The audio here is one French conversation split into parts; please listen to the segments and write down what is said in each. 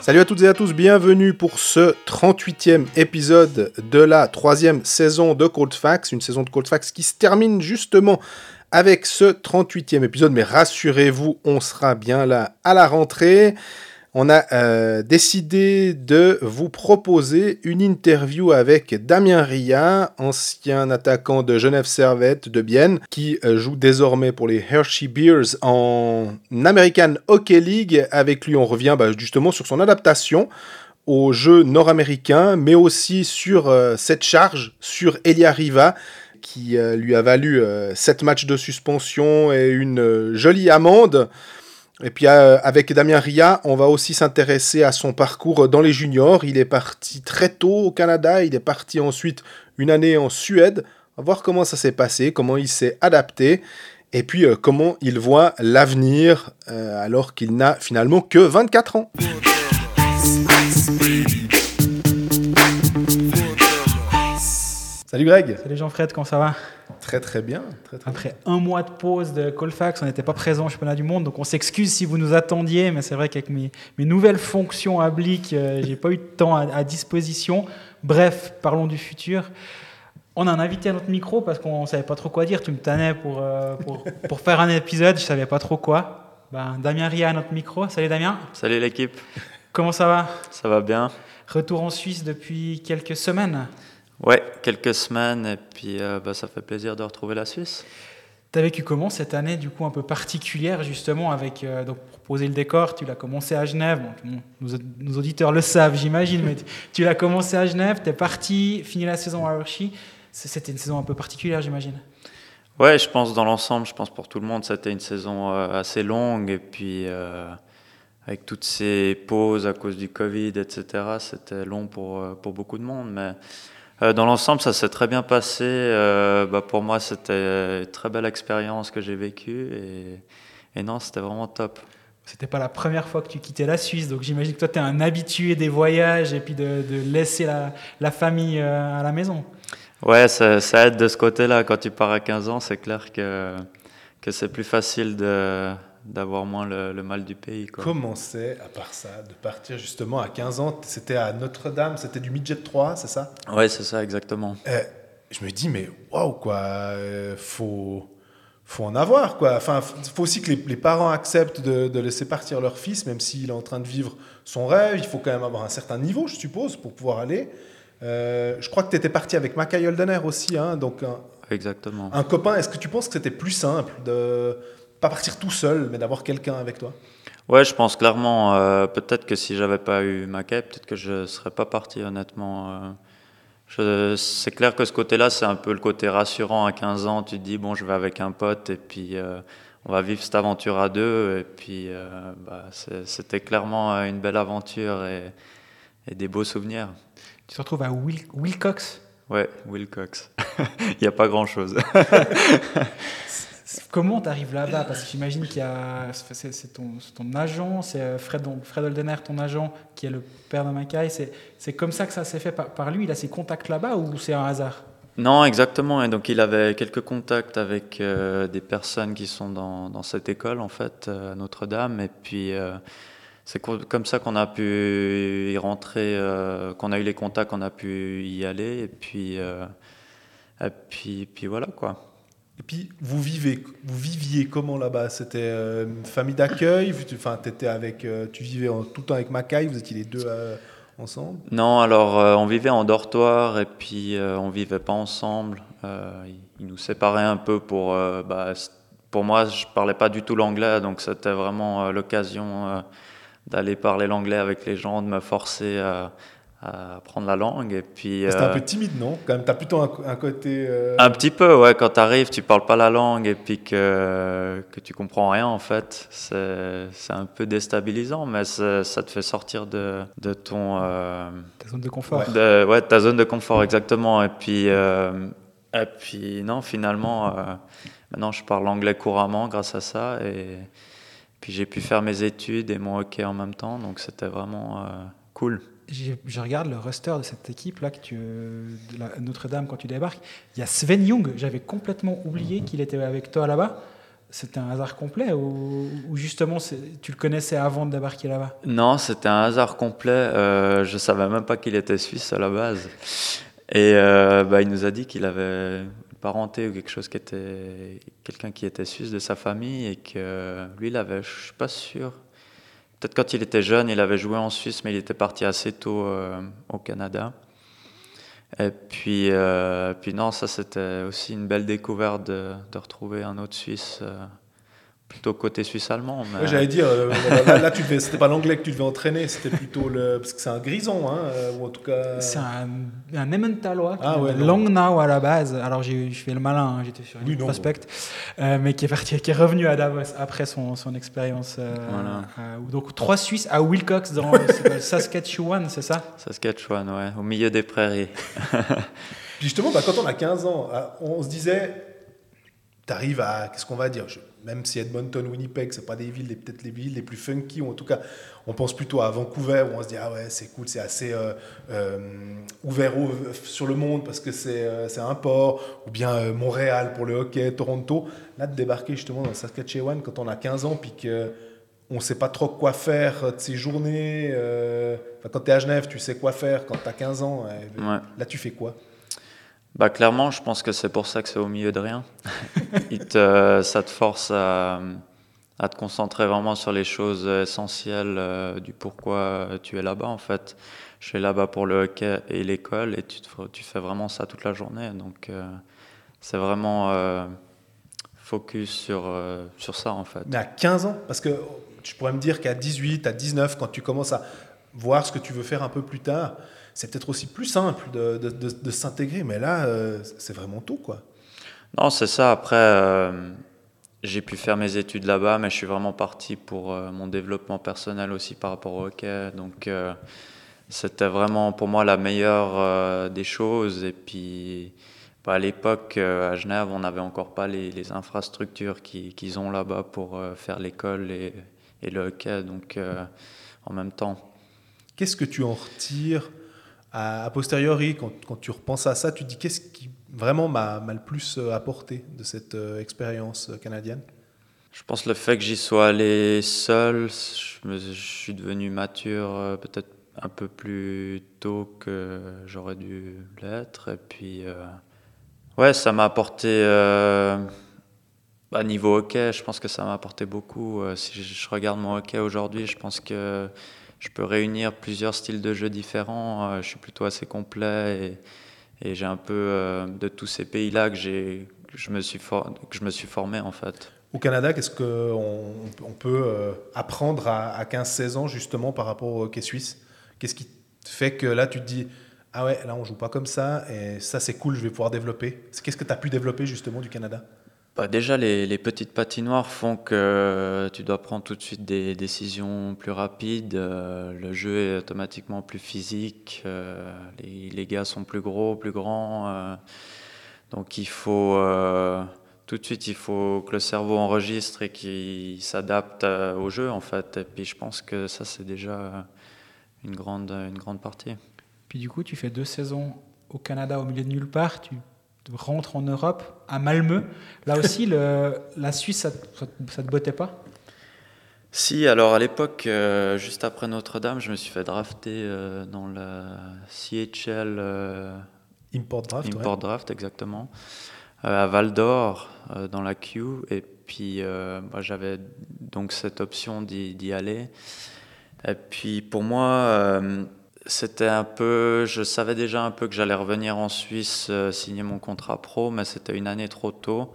Salut à toutes et à tous, bienvenue pour ce 38e épisode de la troisième saison de Cold Facts, une saison de Cold Facts qui se termine justement avec ce 38e épisode, mais rassurez-vous, on sera bien là à la rentrée. On a euh, décidé de vous proposer une interview avec Damien Ria, ancien attaquant de Genève Servette de Bienne, qui euh, joue désormais pour les Hershey Bears en American Hockey League. Avec lui, on revient bah, justement sur son adaptation au jeu nord-américain, mais aussi sur euh, cette charge sur Elia Riva, qui lui a valu 7 matchs de suspension et une jolie amende. Et puis euh, avec Damien Ria, on va aussi s'intéresser à son parcours dans les juniors. Il est parti très tôt au Canada, il est parti ensuite une année en Suède. On va voir comment ça s'est passé, comment il s'est adapté, et puis euh, comment il voit l'avenir euh, alors qu'il n'a finalement que 24 ans. Salut Greg Salut Jean-Fred, comment ça va? Très très bien. Très, très Après un mois de pause de Colfax, on n'était pas présent au championnat du monde, donc on s'excuse si vous nous attendiez, mais c'est vrai qu'avec mes, mes nouvelles fonctions à Blick, euh, j'ai pas eu de temps à, à disposition. Bref, parlons du futur. On a un invité à notre micro parce qu'on savait pas trop quoi dire. Tu me tannais pour, euh, pour, pour faire un épisode, je savais pas trop quoi. Ben, Damien Ria à notre micro. Salut Damien, Salut l'équipe, comment ça va? Ça va bien Retour en Suisse depuis quelques semaines. Ouais, quelques semaines et puis euh, bah, ça fait plaisir de retrouver la Suisse. Tu as vécu comment cette année du coup un peu particulière justement avec euh, donc pour poser le décor, tu l'as commencé à Genève, bon, nos, auditeurs le savent j'imagine, mais tu, tu l'as commencé à Genève, tu es parti, fini la saison à Hershey. C'était une saison un peu particulière j'imagine. Ouais, je pense dans l'ensemble, je pense pour tout le monde, c'était une saison euh, assez longue et puis euh, avec toutes ces pauses à cause du Covid, etc., c'était long pour, pour beaucoup de monde. Mais dans l'ensemble, ça s'est très bien passé. Euh, bah, pour moi, c'était une très belle expérience que j'ai vécue et, et non, c'était vraiment top. C'était pas la première fois que tu quittais la Suisse, donc j'imagine que toi tu es un habitué des voyages et puis de, de laisser la, la famille euh, à la maison. Ouais, ça, ça aide de ce côté-là. Quand tu pars à 15 ans, c'est clair que, que c'est plus facile de, d'avoir moins le, le mal du pays. Quoi. Comment c'est, à part ça, de partir justement à 15 ans C'était à Notre-Dame, c'était du midget 3, c'est ça? Ouais, c'est ça, exactement. Euh, Je me dis, mais waouh, quoi, euh, faut, faut en avoir, quoi. Enfin, faut aussi que les, les parents acceptent de, de laisser partir leur fils, même s'il est en train de vivre son rêve. Il faut quand même avoir un certain niveau, je suppose, pour pouvoir aller. Euh, je crois que tu étais parti avec Mackay Holdener aussi, hein, donc un, Exactement. un copain. Est-ce que tu penses que c'était plus simple de pas partir tout seul, mais d'avoir quelqu'un avec toi Ouais, je pense clairement. euh, peut-être que si j'avais pas eu Mackay, peut-être que je serais pas parti, honnêtement. euh. Je- c'est clair que ce côté-là, c'est un peu le côté rassurant. À 15 ans, tu te dis, bon, je vais avec un pote et puis euh, on va vivre cette aventure à deux. Et puis, euh, bah, c'est- c'était clairement une belle aventure et, et des beaux souvenirs. Tu te retrouves à Wil- Wilcox? Ouais, Wilcox. Il n'y a pas grand-chose. Comment tu arrives là-bas? Parce que j'imagine qu'il y a. C'est ton, agent, c'est euh, Fred, Fred Holdener, ton agent, qui est le père de Mackay. C'est comme ça que ça s'est fait par, lui? Il a ses contacts là-bas ou c'est un hasard? Non, exactement. Et donc, il avait quelques contacts avec euh, des personnes qui sont dans, dans cette école, en fait, euh, à Notre-Dame. Et puis, c'est co- comme ça qu'on a pu y rentrer, qu'on a eu les contacts, qu'on a pu y aller. Et puis, et puis, puis voilà, quoi. Et puis, vous viviez comment là-bas? C'était euh, une famille d'accueil? Enfin, étais avec, euh, tu vivais tout le temps avec Mackay Vous étiez les deux euh, ensemble? Non, alors, on vivait en dortoir et puis on vivait pas ensemble. Euh, il, il nous séparait un peu pour. bah, pour moi, je parlais pas du tout l'anglais, donc c'était vraiment l'occasion d'aller parler l'anglais avec les gens, de me forcer à, à apprendre la langue. Et puis, C'était un euh, peu timide, non? Quand même, t'as plutôt un, un côté. euh, un petit peu, ouais, quand tu arrives, tu parles pas la langue et puis que, que tu comprends rien, en fait, c'est c'est un peu déstabilisant, mais ça te fait sortir de, de ton. euh, Ta zone de confort. de, ouais, de ta zone de confort, exactement. Et puis, euh, et puis non, finalement, euh, maintenant je parle anglais couramment grâce à ça. Et puis j'ai pu faire mes études et mon hockey en même temps, donc c'était vraiment euh, cool. Je regarde le roster de cette équipe là que tu, de Notre-Dame quand tu débarques. Il y a Sven Young. J'avais complètement oublié qu'il était avec toi là-bas. C'était un hasard complet ou, ou justement tu le connaissais avant de débarquer là-bas? Non, c'était un hasard complet. Euh, je savais même pas qu'il était suisse à la base. Et euh, bah, il nous a dit qu'il avait une parenté ou quelque chose qui était quelqu'un qui était suisse de sa famille et que lui, il avait, je suis pas sûr. Peut-être quand il était jeune, il avait joué en Suisse, mais il était parti assez tôt euh, au Canada. Et puis, euh, puis non, ça c'était aussi une belle découverte de, retrouver un autre Suisse, euh, plutôt côté suisse-allemand. mais- Ouais, J'allais dire, euh, là, là, tu devais, c'était pas l'anglais que tu devais entraîner, c'était plutôt le. Parce que c'est un grison, hein, euh, ou en tout cas. C'est un, un Emmentaler qui Ah ouais. Langnau à la base. Alors j'ai, je fais le malin, hein, j'étais sur une Oui, non, prospect, euh, mais qui est parti, qui est revenu à Davos après son, son expérience. euh, Voilà. donc trois Suisses à Wilcox dans Saskatchewan, c'est ça? Saskatchewan, ouais, au milieu des prairies. Puis justement, bah, quand on a 15 ans, euh, on se disait, t'arrives à, qu'est-ce qu'on va dire, je- même si Edmonton, Winnipeg, c'est pas des villes, les- peut-être les villes les plus funky, ou en tout cas, on pense plutôt à Vancouver, où on se dit, ah ouais, c'est cool, c'est assez euh, euh, ouvert au- sur le monde parce que c'est euh, c'est un port, ou bien Montréal pour le hockey, Toronto. Là, de débarquer justement dans Saskatchewan quand on a 15 ans, puis que on sait pas trop quoi faire de ces journées. quand tu es à Genève, tu sais quoi faire. Quand tu as 15 ans, Ouais. là, tu fais quoi? Bah clairement, je pense que c'est pour ça que c'est au milieu de rien. Il te, ça te force à, à te concentrer vraiment sur les choses essentielles euh, du pourquoi tu es là-bas en fait. Je suis là-bas pour le hockey et l'école et tu, te- tu fais vraiment ça toute la journée. Donc euh, c'est vraiment euh, focus sur, euh, sur ça en fait. Mais à 15 ans Parce que tu pourrais me dire qu'à 18, à 19, quand tu commences à voir ce que tu veux faire un peu plus tard, c'est peut-être aussi plus simple de, de- de- de s'intégrer. Mais là, euh, c'est vraiment tout, quoi. Non, c'est ça. Après, euh, j'ai pu faire mes études là-bas, mais je suis vraiment parti pour euh, mon développement personnel aussi par rapport au hockey. Donc, c'était vraiment pour moi la meilleure des choses. Et puis, bah, à l'époque, à Genève, on n'avait encore pas les, les infrastructures qui- qu'ils ont là-bas pour faire l'école et, et le hockey. Donc, en même temps. Qu'est-ce que tu en retires a posteriori quand, tu repenses à ça Tu te dis qu'est-ce qui vraiment m'a le plus euh, apporté de cette euh, expérience euh, canadienne? Je pense le fait que j'y sois allé seul, je, suis devenu mature peut-être un peu plus tôt que j'aurais dû l'être. Et puis, euh, ouais, ça m'a apporté, euh, bah, niveau hockey, je pense que ça m'a apporté beaucoup. Si je regarde mon hockey aujourd'hui, je pense que je peux réunir plusieurs styles de jeu différents. Euh, je suis plutôt assez complet et, j'ai un peu euh, de tous ces pays-là que j'ai que je me suis formé en fait. Au Canada, qu'est-ce qu'on on peut euh, apprendre à, à 15-16 ans justement par rapport au hockey suisse? Qu'est-ce qui fait que là tu te dis ah ouais là on joue pas comme ça et ça c'est cool je vais pouvoir développer Qu'est-ce que tu as pu développer justement du Canada? Bah, déjà, les, les petites patinoires font que tu dois prendre tout de suite des décisions plus rapides. euh, le jeu est automatiquement plus physique. euh, les, les gars sont plus gros, plus grands. euh, donc, il faut euh, tout de suite, il faut que le cerveau enregistre et qu'il s'adapte euh, au jeu, en fait. Et puis, je pense que ça, c'est déjà une grande, une grande partie. Puis du coup, tu fais deux saisons au Canada au milieu de nulle part. Tu rentres en Europe, à Malmö. Là aussi, le, la Suisse, ça, te- ça, te- ça te bottait pas? Si, alors à l'époque, euh, juste après Notre-Dame, je me suis fait drafter euh, dans la CHL euh, Import draft ouais. Import Draft, exactement, euh, à Val d'Or, euh, dans la Q. Et puis, euh, moi, j'avais donc cette option d'y d'y aller. Et puis, pour moi, euh, c'était un peu. Je savais déjà un peu que j'allais revenir en Suisse, euh, signer mon contrat pro, mais c'était une année trop tôt.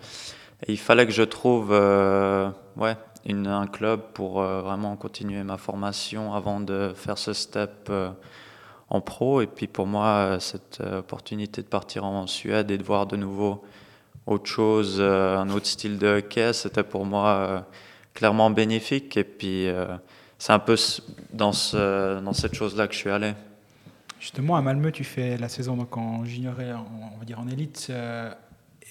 Et il fallait que je trouve euh, ouais, une, un club pour euh, vraiment continuer ma formation avant de faire ce step en pro. Et puis pour moi, cette opportunité de partir en Suède et de voir de nouveau autre chose, un autre style de hockey, c'était pour moi clairement bénéfique. Et puis c'est un peu dans, ce, dans cette chose-là que je suis allé. Justement, à Malmö, tu fais la saison donc en junior on va dire en élite euh,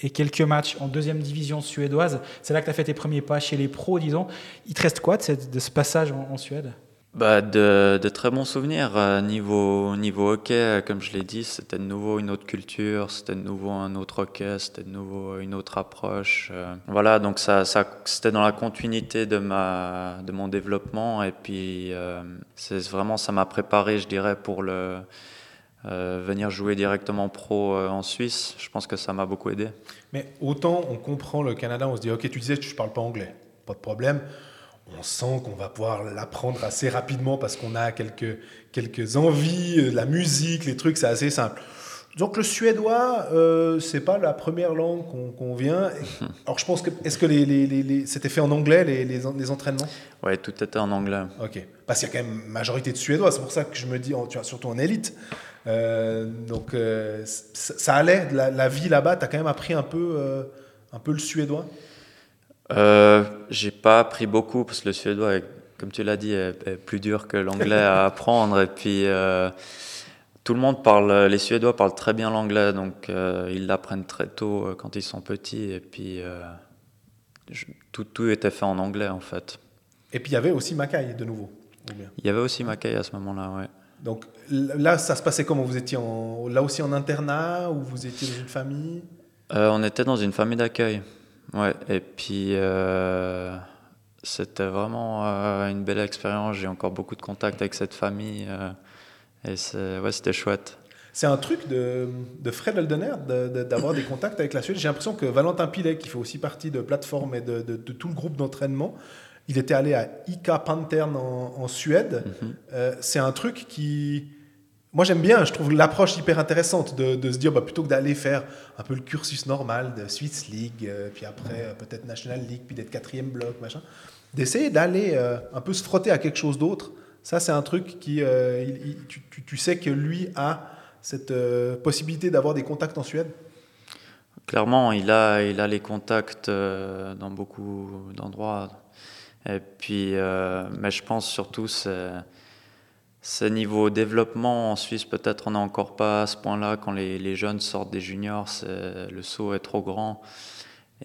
et quelques matchs en deuxième division suédoise. C'est là que tu as fait tes premiers pas chez les pros, disons. Il te reste quoi de, ce passage en Suède? Bah, de, de très bons souvenirs. Euh, niveau, niveau hockey, euh, comme je l'ai dit, c'était de nouveau une autre culture, c'était de nouveau un autre hockey, c'était de nouveau une autre approche. Euh, voilà, donc ça, ça, c'était dans la continuité de, ma, de mon développement. Et puis, c'est vraiment, ça m'a préparé, je dirais, pour le, venir jouer directement pro en Suisse. Je pense que ça m'a beaucoup aidé. Mais autant on comprend le Canada, on se dit, ok, tu disais, je ne parle pas anglais, pas de problème on sent qu'on va pouvoir l'apprendre assez rapidement parce qu'on a quelques, quelques envies, euh, la musique, les trucs, c'est assez simple. Donc le suédois, euh, c'est pas la première langue qu'on vient. Alors je pense que est-ce que les, les, c'était fait en anglais les, les, entraînements? Ouais, tout était en anglais. Ok, parce qu'il y a quand même une majorité de suédois. C'est pour ça que je me dis, tu vois, surtout en élite. Euh, donc euh, ça, allait, la, vie là-bas. tu as quand même appris un peu, un peu le suédois? Euh, j'ai pas appris beaucoup parce que le suédois, comme tu l'as dit, est, plus dur que l'anglais à apprendre. Et puis, euh, tout le monde parle, les Suédois parlent très bien l'anglais, donc euh, ils l'apprennent très tôt euh, quand ils sont petits. Et puis, tout, tout était fait en anglais en fait. Et puis, il y avait aussi Mackay de nouveau. Il y avait aussi Mackay à ce moment-là, ouais. Donc là, ça se passait comment? Vous étiez en, là aussi en internat ou vous étiez dans une famille? On était dans une famille d'accueil. Ouais, et puis euh, c'était vraiment euh, une belle expérience. J'ai encore beaucoup de contacts avec cette famille euh, et ouais, c'était chouette. C'est un truc de, de Fred Aldener d'avoir des contacts avec la Suède. J'ai l'impression que Valentin Pilet, qui fait aussi partie de plateforme et de, de, tout le groupe d'entraînement, il était allé à Ika Pantern en, en Suède. Mm-hmm. c'est un truc qui moi j'aime bien, je trouve l'approche hyper intéressante de, se dire bah, plutôt que d'aller faire un peu le cursus normal de Swiss League, euh, puis après euh, peut-être National League, puis d'être quatrième bloc, machin, d'essayer d'aller euh, un peu se frotter à quelque chose d'autre. Ça c'est un truc qui, tu, sais que lui a cette possibilité d'avoir des contacts en Suède? Clairement, il a, il a les contacts dans beaucoup d'endroits. Et puis, mais je pense surtout c'est ce niveau développement en Suisse, peut-être on n'est encore pas à ce point-là. Quand les, jeunes sortent des juniors, le saut est trop grand.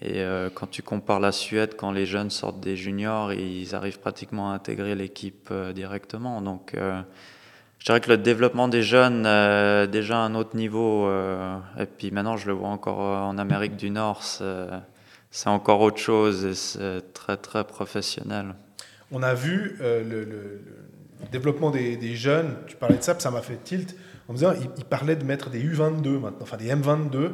Et euh, quand tu compares la Suède, quand les jeunes sortent des juniors, ils arrivent pratiquement à intégrer l'équipe euh, directement. Donc euh, je dirais que le développement des jeunes déjà un autre niveau. et puis maintenant, je le vois encore en Amérique du Nord, c'est encore autre chose et c'est très très professionnel. On a vu le développement des, jeunes, tu parlais de ça, ça m'a fait tilt en me disant, il, parlait de mettre des U22 maintenant, enfin des M22,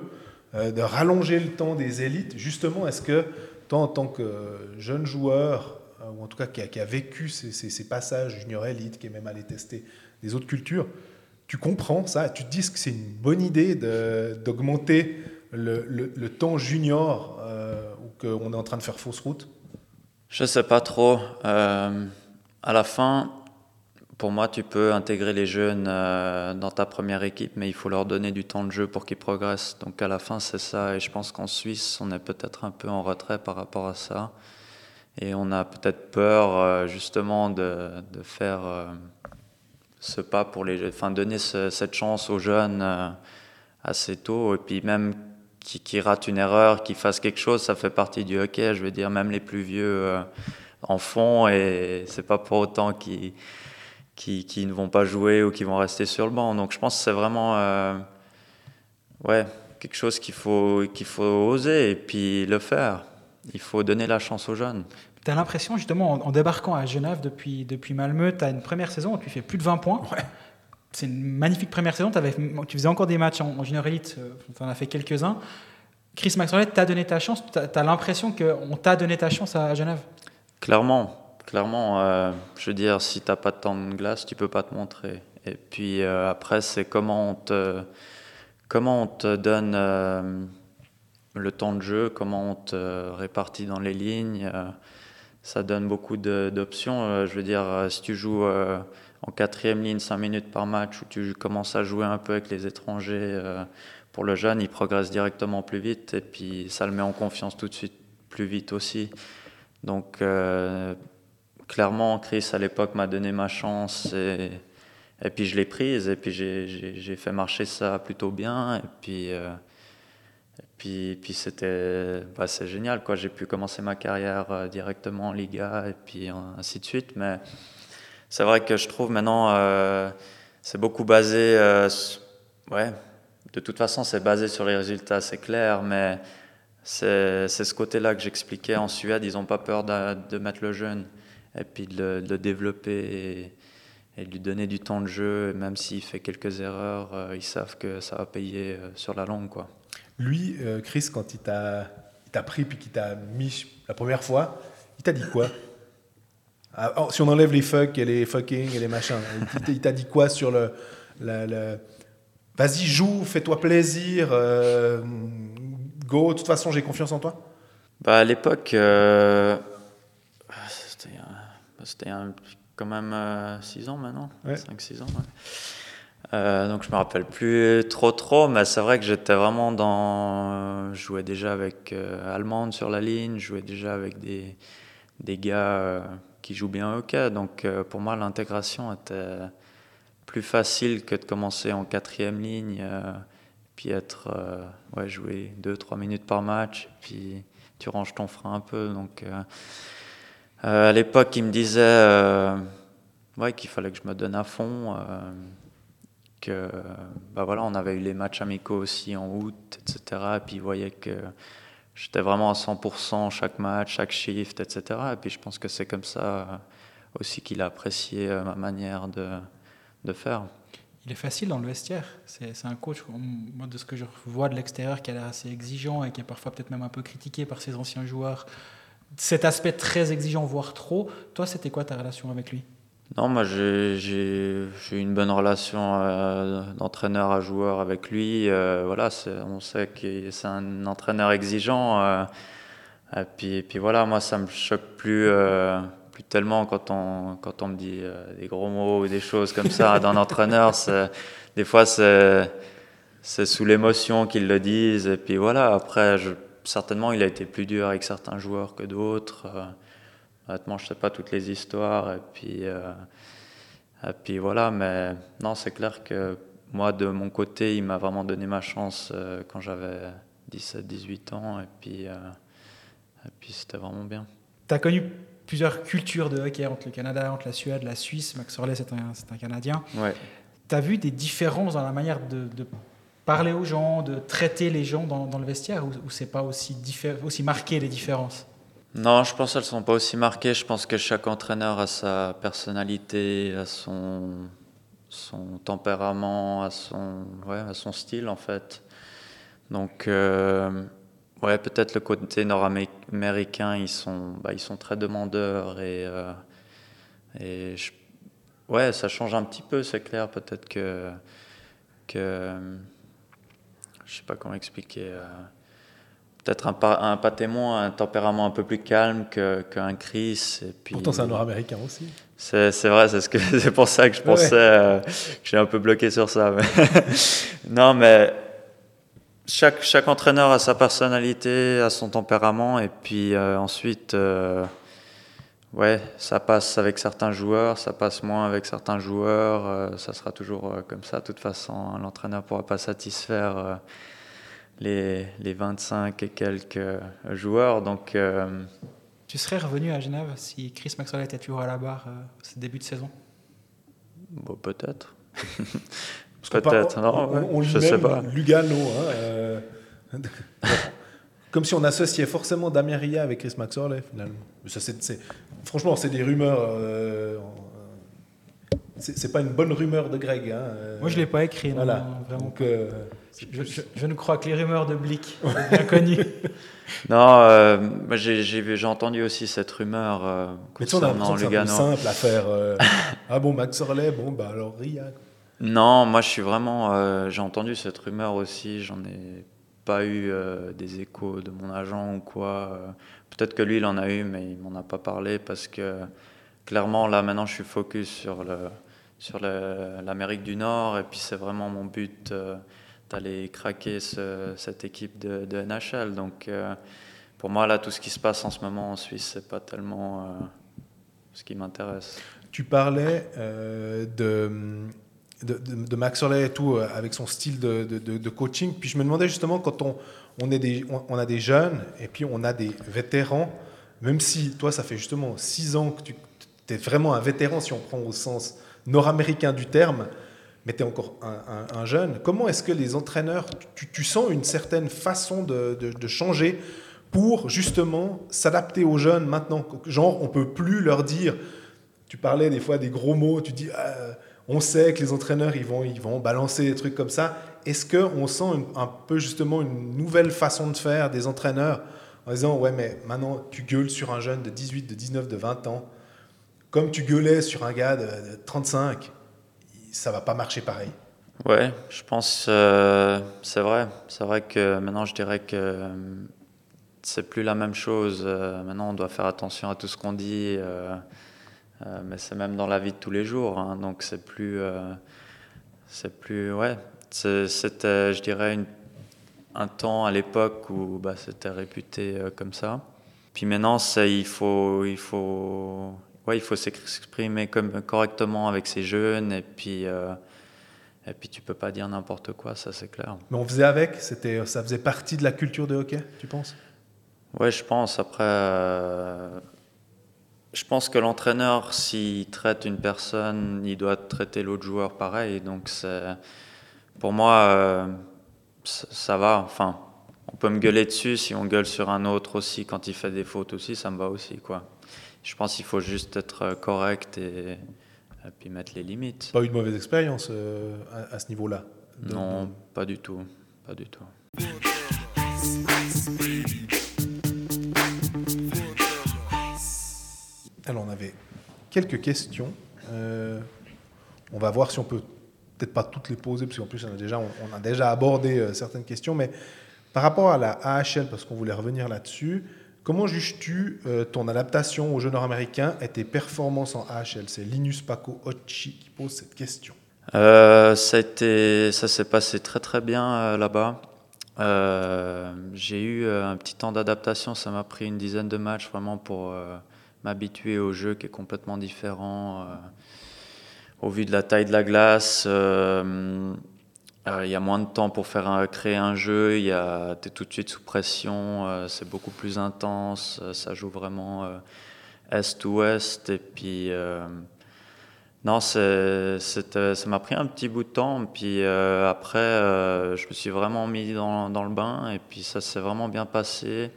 euh, de rallonger le temps des élites. Justement, est-ce que toi, en tant que jeune joueur, euh, ou en tout cas qui a, vécu ces, passages junior élite, qui est même allé tester des autres cultures, tu comprends ça Tu te dis que c'est une bonne idée d'augmenter le, temps junior euh, ou qu'on est en train de faire fausse route? Je sais pas trop. à la fin, pour moi, tu peux intégrer les jeunes euh, dans ta première équipe, mais il faut leur donner du temps de jeu pour qu'ils progressent. Donc à la fin, c'est ça. Et je pense qu'en Suisse, on est peut-être un peu en retrait par rapport à ça. Et on a peut-être peur euh, justement de, de faire euh, ce pas pour les enfin donner cette chance aux jeunes assez tôt. Et puis même qui, qui ratent une erreur, qui fassent quelque chose, ça fait partie du hockey. Je veux dire, même les plus vieux en font et c'est pas pour autant qu'ils qui, ne vont pas jouer ou qui vont rester sur le banc. Donc je pense que c'est vraiment euh, ouais, quelque chose qu'il faut, qu'il faut oser et puis le faire. Il faut donner la chance aux jeunes. Tu as l'impression, justement, en, débarquant à Genève depuis, depuis Malmö, tu as une première saison où tu fais plus de 20 points. C'est une magnifique première saison. Avais, tu faisais encore des matchs en, junior elite, euh, tu en as fait quelques-uns. Chris Maxwell t'a donné ta chance. Tu as, as l'impression qu'on t'a donné ta chance à Genève? Clairement. Clairement, euh, je veux dire, si tu n'as pas de temps de glace, tu peux pas te montrer. Et puis euh, après, c'est comment on te, comment on te donne euh, le temps de jeu, comment on te répartit dans les lignes. ça donne beaucoup d'options. je veux dire, si tu joues en quatrième ligne 5 minutes par match, ou tu commences à jouer un peu avec les étrangers, pour le jeune, il progresse directement plus vite et puis ça le met en confiance tout de suite plus vite aussi. Donc clairement, Chris, à l'époque, m'a donné ma chance et, et puis je l'ai prise et puis j'ai fait marcher ça plutôt bien. Et puis, euh, puis, puis c'était bah, génial. J'ai pu commencer ma carrière euh, directement en Liga et puis ainsi de suite. Mais c'est vrai que je trouve maintenant, euh, c'est beaucoup basé. ouais, de toute façon, c'est basé sur les résultats, c'est clair, mais c'est c'est ce côté-là que j'expliquais en Suède. Ils n'ont pas peur de, de mettre le jeune et puis de le, de le développer et, et de lui donner du temps de jeu. Et même s'il fait quelques erreurs, euh, ils savent que ça va payer euh, sur la longue. Quoi. Lui, euh, Chris, quand il t'a il t'a pris puis qu'il t'a mis la première fois, il t'a dit quoi? Ah, oh, Si on enlève les fuck et les fucking et les machins, il t'a- il t'a dit quoi sur le. la- la- Vas-y, joue, fais-toi plaisir, euh, go, de toute façon, j'ai confiance en toi? Bah, à l'époque, euh, c'était un- quand même 6 ans maintenant, Ouais. 5-6 ans. Euh, donc je me rappelle plus trop trop, mais c'est vrai que j'étais vraiment dans... euh, Je jouais déjà avec euh, Allemande sur la ligne, je jouais déjà avec des, des gars euh, qui jouent bien au hockey, donc euh, pour moi l'intégration était plus facile que de commencer en quatrième ligne, euh, puis être, euh, ouais, jouer 2-3 minutes par match, puis tu ranges ton frein un peu. Donc, euh, euh, à l'époque, il me disait euh, ouais, qu'il fallait que je me donne à fond. euh, que bah voilà, on avait eu les matchs amicaux aussi en août, etc. Et puis il voyait que j'étais vraiment à 100% chaque match, chaque shift, etc. Et puis je pense que c'est comme ça euh, aussi qu'il a apprécié euh, ma manière de, de faire. Il est facile dans le vestiaire. C'est un coach, moi, de ce que je vois de l'extérieur, qui a l'air assez exigeant et qui est parfois peut-être même un peu critiqué par ses anciens joueurs. Cet aspect très exigeant, voire trop. Toi, c'était quoi ta relation avec lui? Non, moi j'ai eu une bonne relation euh, d'entraîneur à joueur avec lui. Euh, voilà, on sait que c'est un entraîneur exigeant. euh, et puis, et puis voilà, moi ça me choque plus, plus tellement quand on, quand on me dit des gros mots ou des choses comme ça d'un entraîneur. Des fois c'est c'est sous l'émotion qu'ils le disent. Et puis voilà, après, je- certainement il a été plus dur avec certains joueurs que d'autres. euh, Honnêtement, je sais pas toutes les histoires. Et puis, euh, et puis voilà, mais non, c'est clair que moi, de mon côté, il m'a vraiment donné ma chance euh, quand j'avais 17-18 ans. Et puis, et puis c'était vraiment bien. Tu as connu plusieurs cultures de hockey entre le Canada, entre la Suède, la Suisse. Max Orley, c'est un, un Canadien. Ouais. Tu as vu des différences dans la manière de, de parler aux gens, de traiter les gens dans, le vestiaire, ou, c'est pas aussi, aussi marqué les différences? Non, je pense qu'elles ne sont pas aussi marquées. Je pense que chaque entraîneur a sa personnalité, a son, son tempérament, a son, ouais, a son style en fait. Donc, euh, ouais, peut-être le côté nord-américain, ils sont, bah, ils sont très demandeurs et, euh, et ouais, ça change un petit peu, c'est clair. Peut-être que, que je sais pas comment expliquer. euh, peut-être un un témoin, un tempérament un peu plus calme qu'un Chris. Et puis, Pourtant, c'est un Nord-Américain aussi. c'est vrai, c'est ce pour ça que je pensais euh, que j'ai un peu bloqué sur ça. mais- non, mais chaque chaque entraîneur a sa personnalité, a son tempérament, et puis euh, ensuite, euh, ouais, ça passe avec certains joueurs, ça passe moins avec certains joueurs. euh, ça sera toujours euh, comme ça. De toute façon, hein, l'entraîneur pourra pas satisfaire. euh, les, les 25 et quelques joueurs. Donc, euh, Tu serais revenu à Genève si Chris Maxwell était toujours à la barre euh, ce début de saison? Bon, peut-être. Peut-être, non, on, ouais, on je sais pas. Lugano. hein, euh, Comme si on associait forcément Damien Ria avec Chris Maxwell, finalement. Mais ça, c'est- c'est- franchement, c'est des rumeurs. euh, c'est c'est pas une bonne rumeur de Greg. hein, euh, Moi, je l'ai pas écrit, non, Voilà. non, vraiment. Donc, euh, Je, je- je ne crois que les rumeurs de Blick, bien connues. Non, euh, j'ai entendu aussi cette rumeur euh, mais concernant c'est peu Lugano. simple à faire. euh, ah bon, Max Orley, bon, bah alors Ria. Non, moi je suis vraiment. euh, j'ai entendu cette rumeur aussi. J'en ai pas eu euh, des échos de mon agent ou quoi. euh. Peut-être que lui il en a eu, mais il m'en a pas parlé parce que clairement là maintenant je suis focus sur le sur l'Amérique du Nord et puis c'est vraiment mon but euh, d'aller craquer ce- cette équipe de, de NHL. Donc pour moi là tout ce qui se passe en ce moment en Suisse c'est pas tellement ce qui m'intéresse. Tu parlais de, de, de- Max Orley et tout, euh, avec son style de, coaching. Puis je me demandais justement, quand on, on, a des jeunes et puis on a des vétérans, même si toi, ça fait justement six ans que tu es vraiment un vétéran si on prend au sens nord-américain du terme, mais tu es encore un, un- un jeune. Comment est-ce que les entraîneurs, tu, sens une certaine façon de, changer pour justement s'adapter aux jeunes maintenant? Genre, on peut plus leur dire, tu parlais des fois des gros mots, tu dis, Ah, on sait que les entraîneurs, ils vont, ils vont balancer des trucs comme ça. Est-ce qu'on sent un peu justement une nouvelle façon de faire des entraîneurs en disant, ouais, mais maintenant, tu gueules sur un jeune de 18, de 19, de 20 ans, comme tu gueulais sur un gars de, de 35, ça va pas marcher pareil? Ouais, je pense, euh, c'est vrai. C'est vrai que maintenant, je dirais que euh, c'est plus la même chose. Euh, maintenant, on doit faire attention à tout ce qu'on dit, euh, euh, mais c'est même dans la vie de tous les jours. hein. donc, c'est plus, euh, c'est plus, ouais. C'était, je dirais, une- un temps à l'époque où bah, c'était réputé euh, comme ça. Puis maintenant, c'est- il faut, il faut, ouais, il faut s'exprimer comme correctement avec ces jeunes et puis. euh, et puis tu peux pas dire n'importe quoi, ça c'est clair. Mais on faisait avec, c'était, ça faisait partie de la culture de hockey, tu penses? Ouais, je pense. Après, euh, je pense que l'entraîneur, s'il traite une personne, il doit traiter l'autre joueur pareil. Donc c'est, pour moi, euh, ça, ça va. Enfin, on peut me gueuler dessus si on gueule sur un autre aussi quand il fait des fautes aussi, ça me va aussi quoi. Je pense qu'il faut juste être correct et, et puis mettre les limites. Pas eu de mauvaise expérience euh, à, à ce niveau-là Non, pas du tout, pas du tout. Alors, on avait quelques questions. Euh, on va voir si on peut peut-être pas toutes les poser, parce qu'en plus, on a déjà, on, a déjà abordé euh, certaines questions. Mais par rapport à la AHL, parce qu'on voulait revenir là-dessus, comment juges-tu euh, ton adaptation au jeu nord-américain et tes performances en AHL C'est Linus Paco Occhi qui pose cette question. Ça, ça s'est passé très très bien là-bas. J'ai eu un petit temps d'adaptation, ça m'a pris une dizaine de matchs vraiment pour m'habituer au jeu qui est complètement différent. euh, au vu de la taille de la glace, euh, euh, il y a moins de temps pour faire créer un jeu, a, t'es tout de suite sous pression, c'est beaucoup plus intense, ça joue vraiment est-ouest et puis non, c'était- ça m'a pris un petit bout de temps. Puis après, je me suis vraiment mis dans, dans le bain et puis ça s'est vraiment bien passé.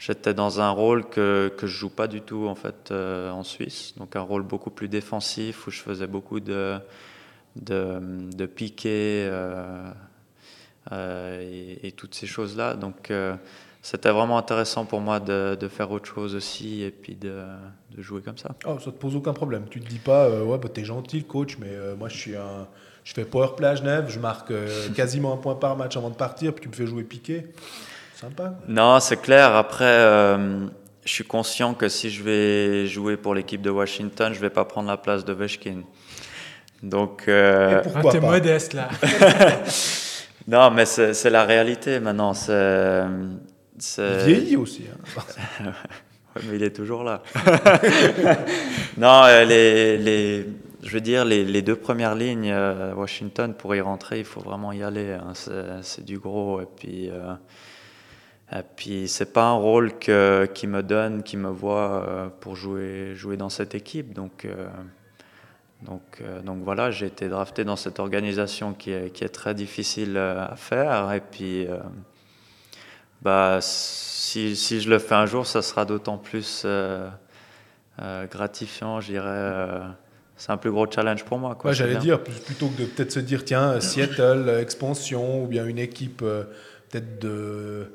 J'étais dans un rôle que, que je joue pas du tout en fait euh, en Suisse, donc un rôle beaucoup plus défensif où je faisais beaucoup de, de, de piquets euh, euh, et, et toutes ces choses-là. Donc c'était vraiment intéressant pour moi de, de faire autre chose aussi et puis de, de jouer comme ça. Oh, ça te pose aucun problème. Tu te dis pas, ouais, bah, t'es gentil, le coach, mais moi, je suis un. Je fais power play à Genève, je marque euh, quasiment un point par match avant de partir, puis tu me fais jouer piqué. Sympa. Non, c'est clair. Après, euh, je suis conscient que si je vais jouer pour l'équipe de Washington, je vais pas prendre la place de Veshkin. Donc, euh, Et pourquoi Ah, t'es pas? modeste là. non, mais c'est la réalité maintenant. C'est, c'est- Il vieillit aussi. hein. Ouais, mais il est toujours là. non, euh, les, les, je veux dire, les, les deux premières lignes, euh, Washington, pour y rentrer, il faut vraiment y aller. hein. C'est, c'est du gros. Et puis, euh, et puis c'est pas un rôle que, qui me donne, qui me voit euh, pour jouer, jouer dans cette équipe. Donc, euh, donc, euh, donc voilà, j'ai été drafté dans cette organisation qui est, qui est très difficile euh, à faire. Et puis, euh, bah, si, si je le fais un jour, ça sera d'autant plus euh, euh, gratifiant, je dirais. euh, c'est un plus gros challenge pour moi. Quoi, Ouais, c'est J'allais dire, plutôt que de peut-être se dire, tiens, euh, Seattle, euh, expansion, ou bien une équipe euh, peut-être de.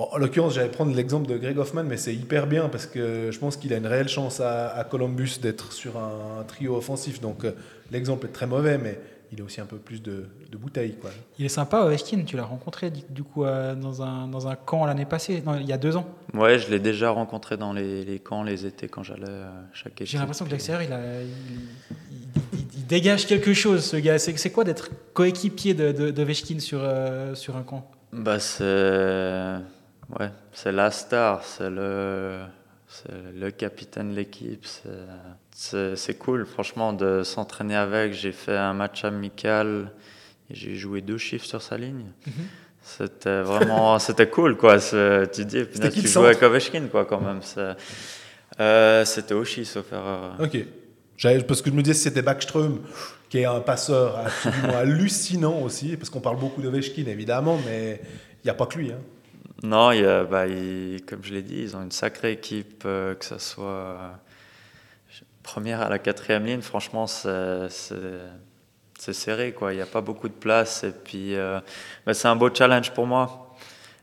Bon, en l'occurrence, j'allais prendre l'exemple de Greg Hoffman, mais c'est hyper bien parce que je pense qu'il a une réelle chance à, à Columbus d'être sur un, trio offensif. Donc euh, l'exemple est très mauvais, mais il a aussi un peu plus de, de bouteilles. Quoi. Il est sympa, Ovechkin. Tu l'as rencontré du, coup euh, dans, un, dans un camp l'année passée, non, il y a deux ans. Ouais, je l'ai déjà rencontré dans les, les camps, les étés, quand j'allais à chaque équipe. J'ai l'impression que l'extérieur, il, a- il- il- il- il dégage quelque chose, ce gars. C'est c'est quoi d'être coéquipier de, de, sur, euh, sur un camp? Bah, c'est ouais, c'est la star, c'est le, c'est le capitaine de l'équipe. c'est- cool, franchement, de s'entraîner avec. J'ai fait un match amical et j'ai joué deux chiffres sur sa ligne. C'était vraiment, c'était cool, quoi. Tu dis, qui tu joues avec Ovechkin, quoi, quand même. Euh, C'était Oshi, sauf erreur. Ok. Parce que je me disais si c'était Backström, qui est un passeur absolument hallucinant aussi, parce qu'on parle beaucoup de Ovechkin évidemment, mais il n'y a pas que lui. hein. Non, bah, il- comme je l'ai dit, ils ont une sacrée équipe, euh, que ce soit euh, première à la quatrième ligne. Franchement, c'est serré, quoi. Il n'y a pas beaucoup de place. Et puis, euh, bah, c'est un beau challenge pour moi.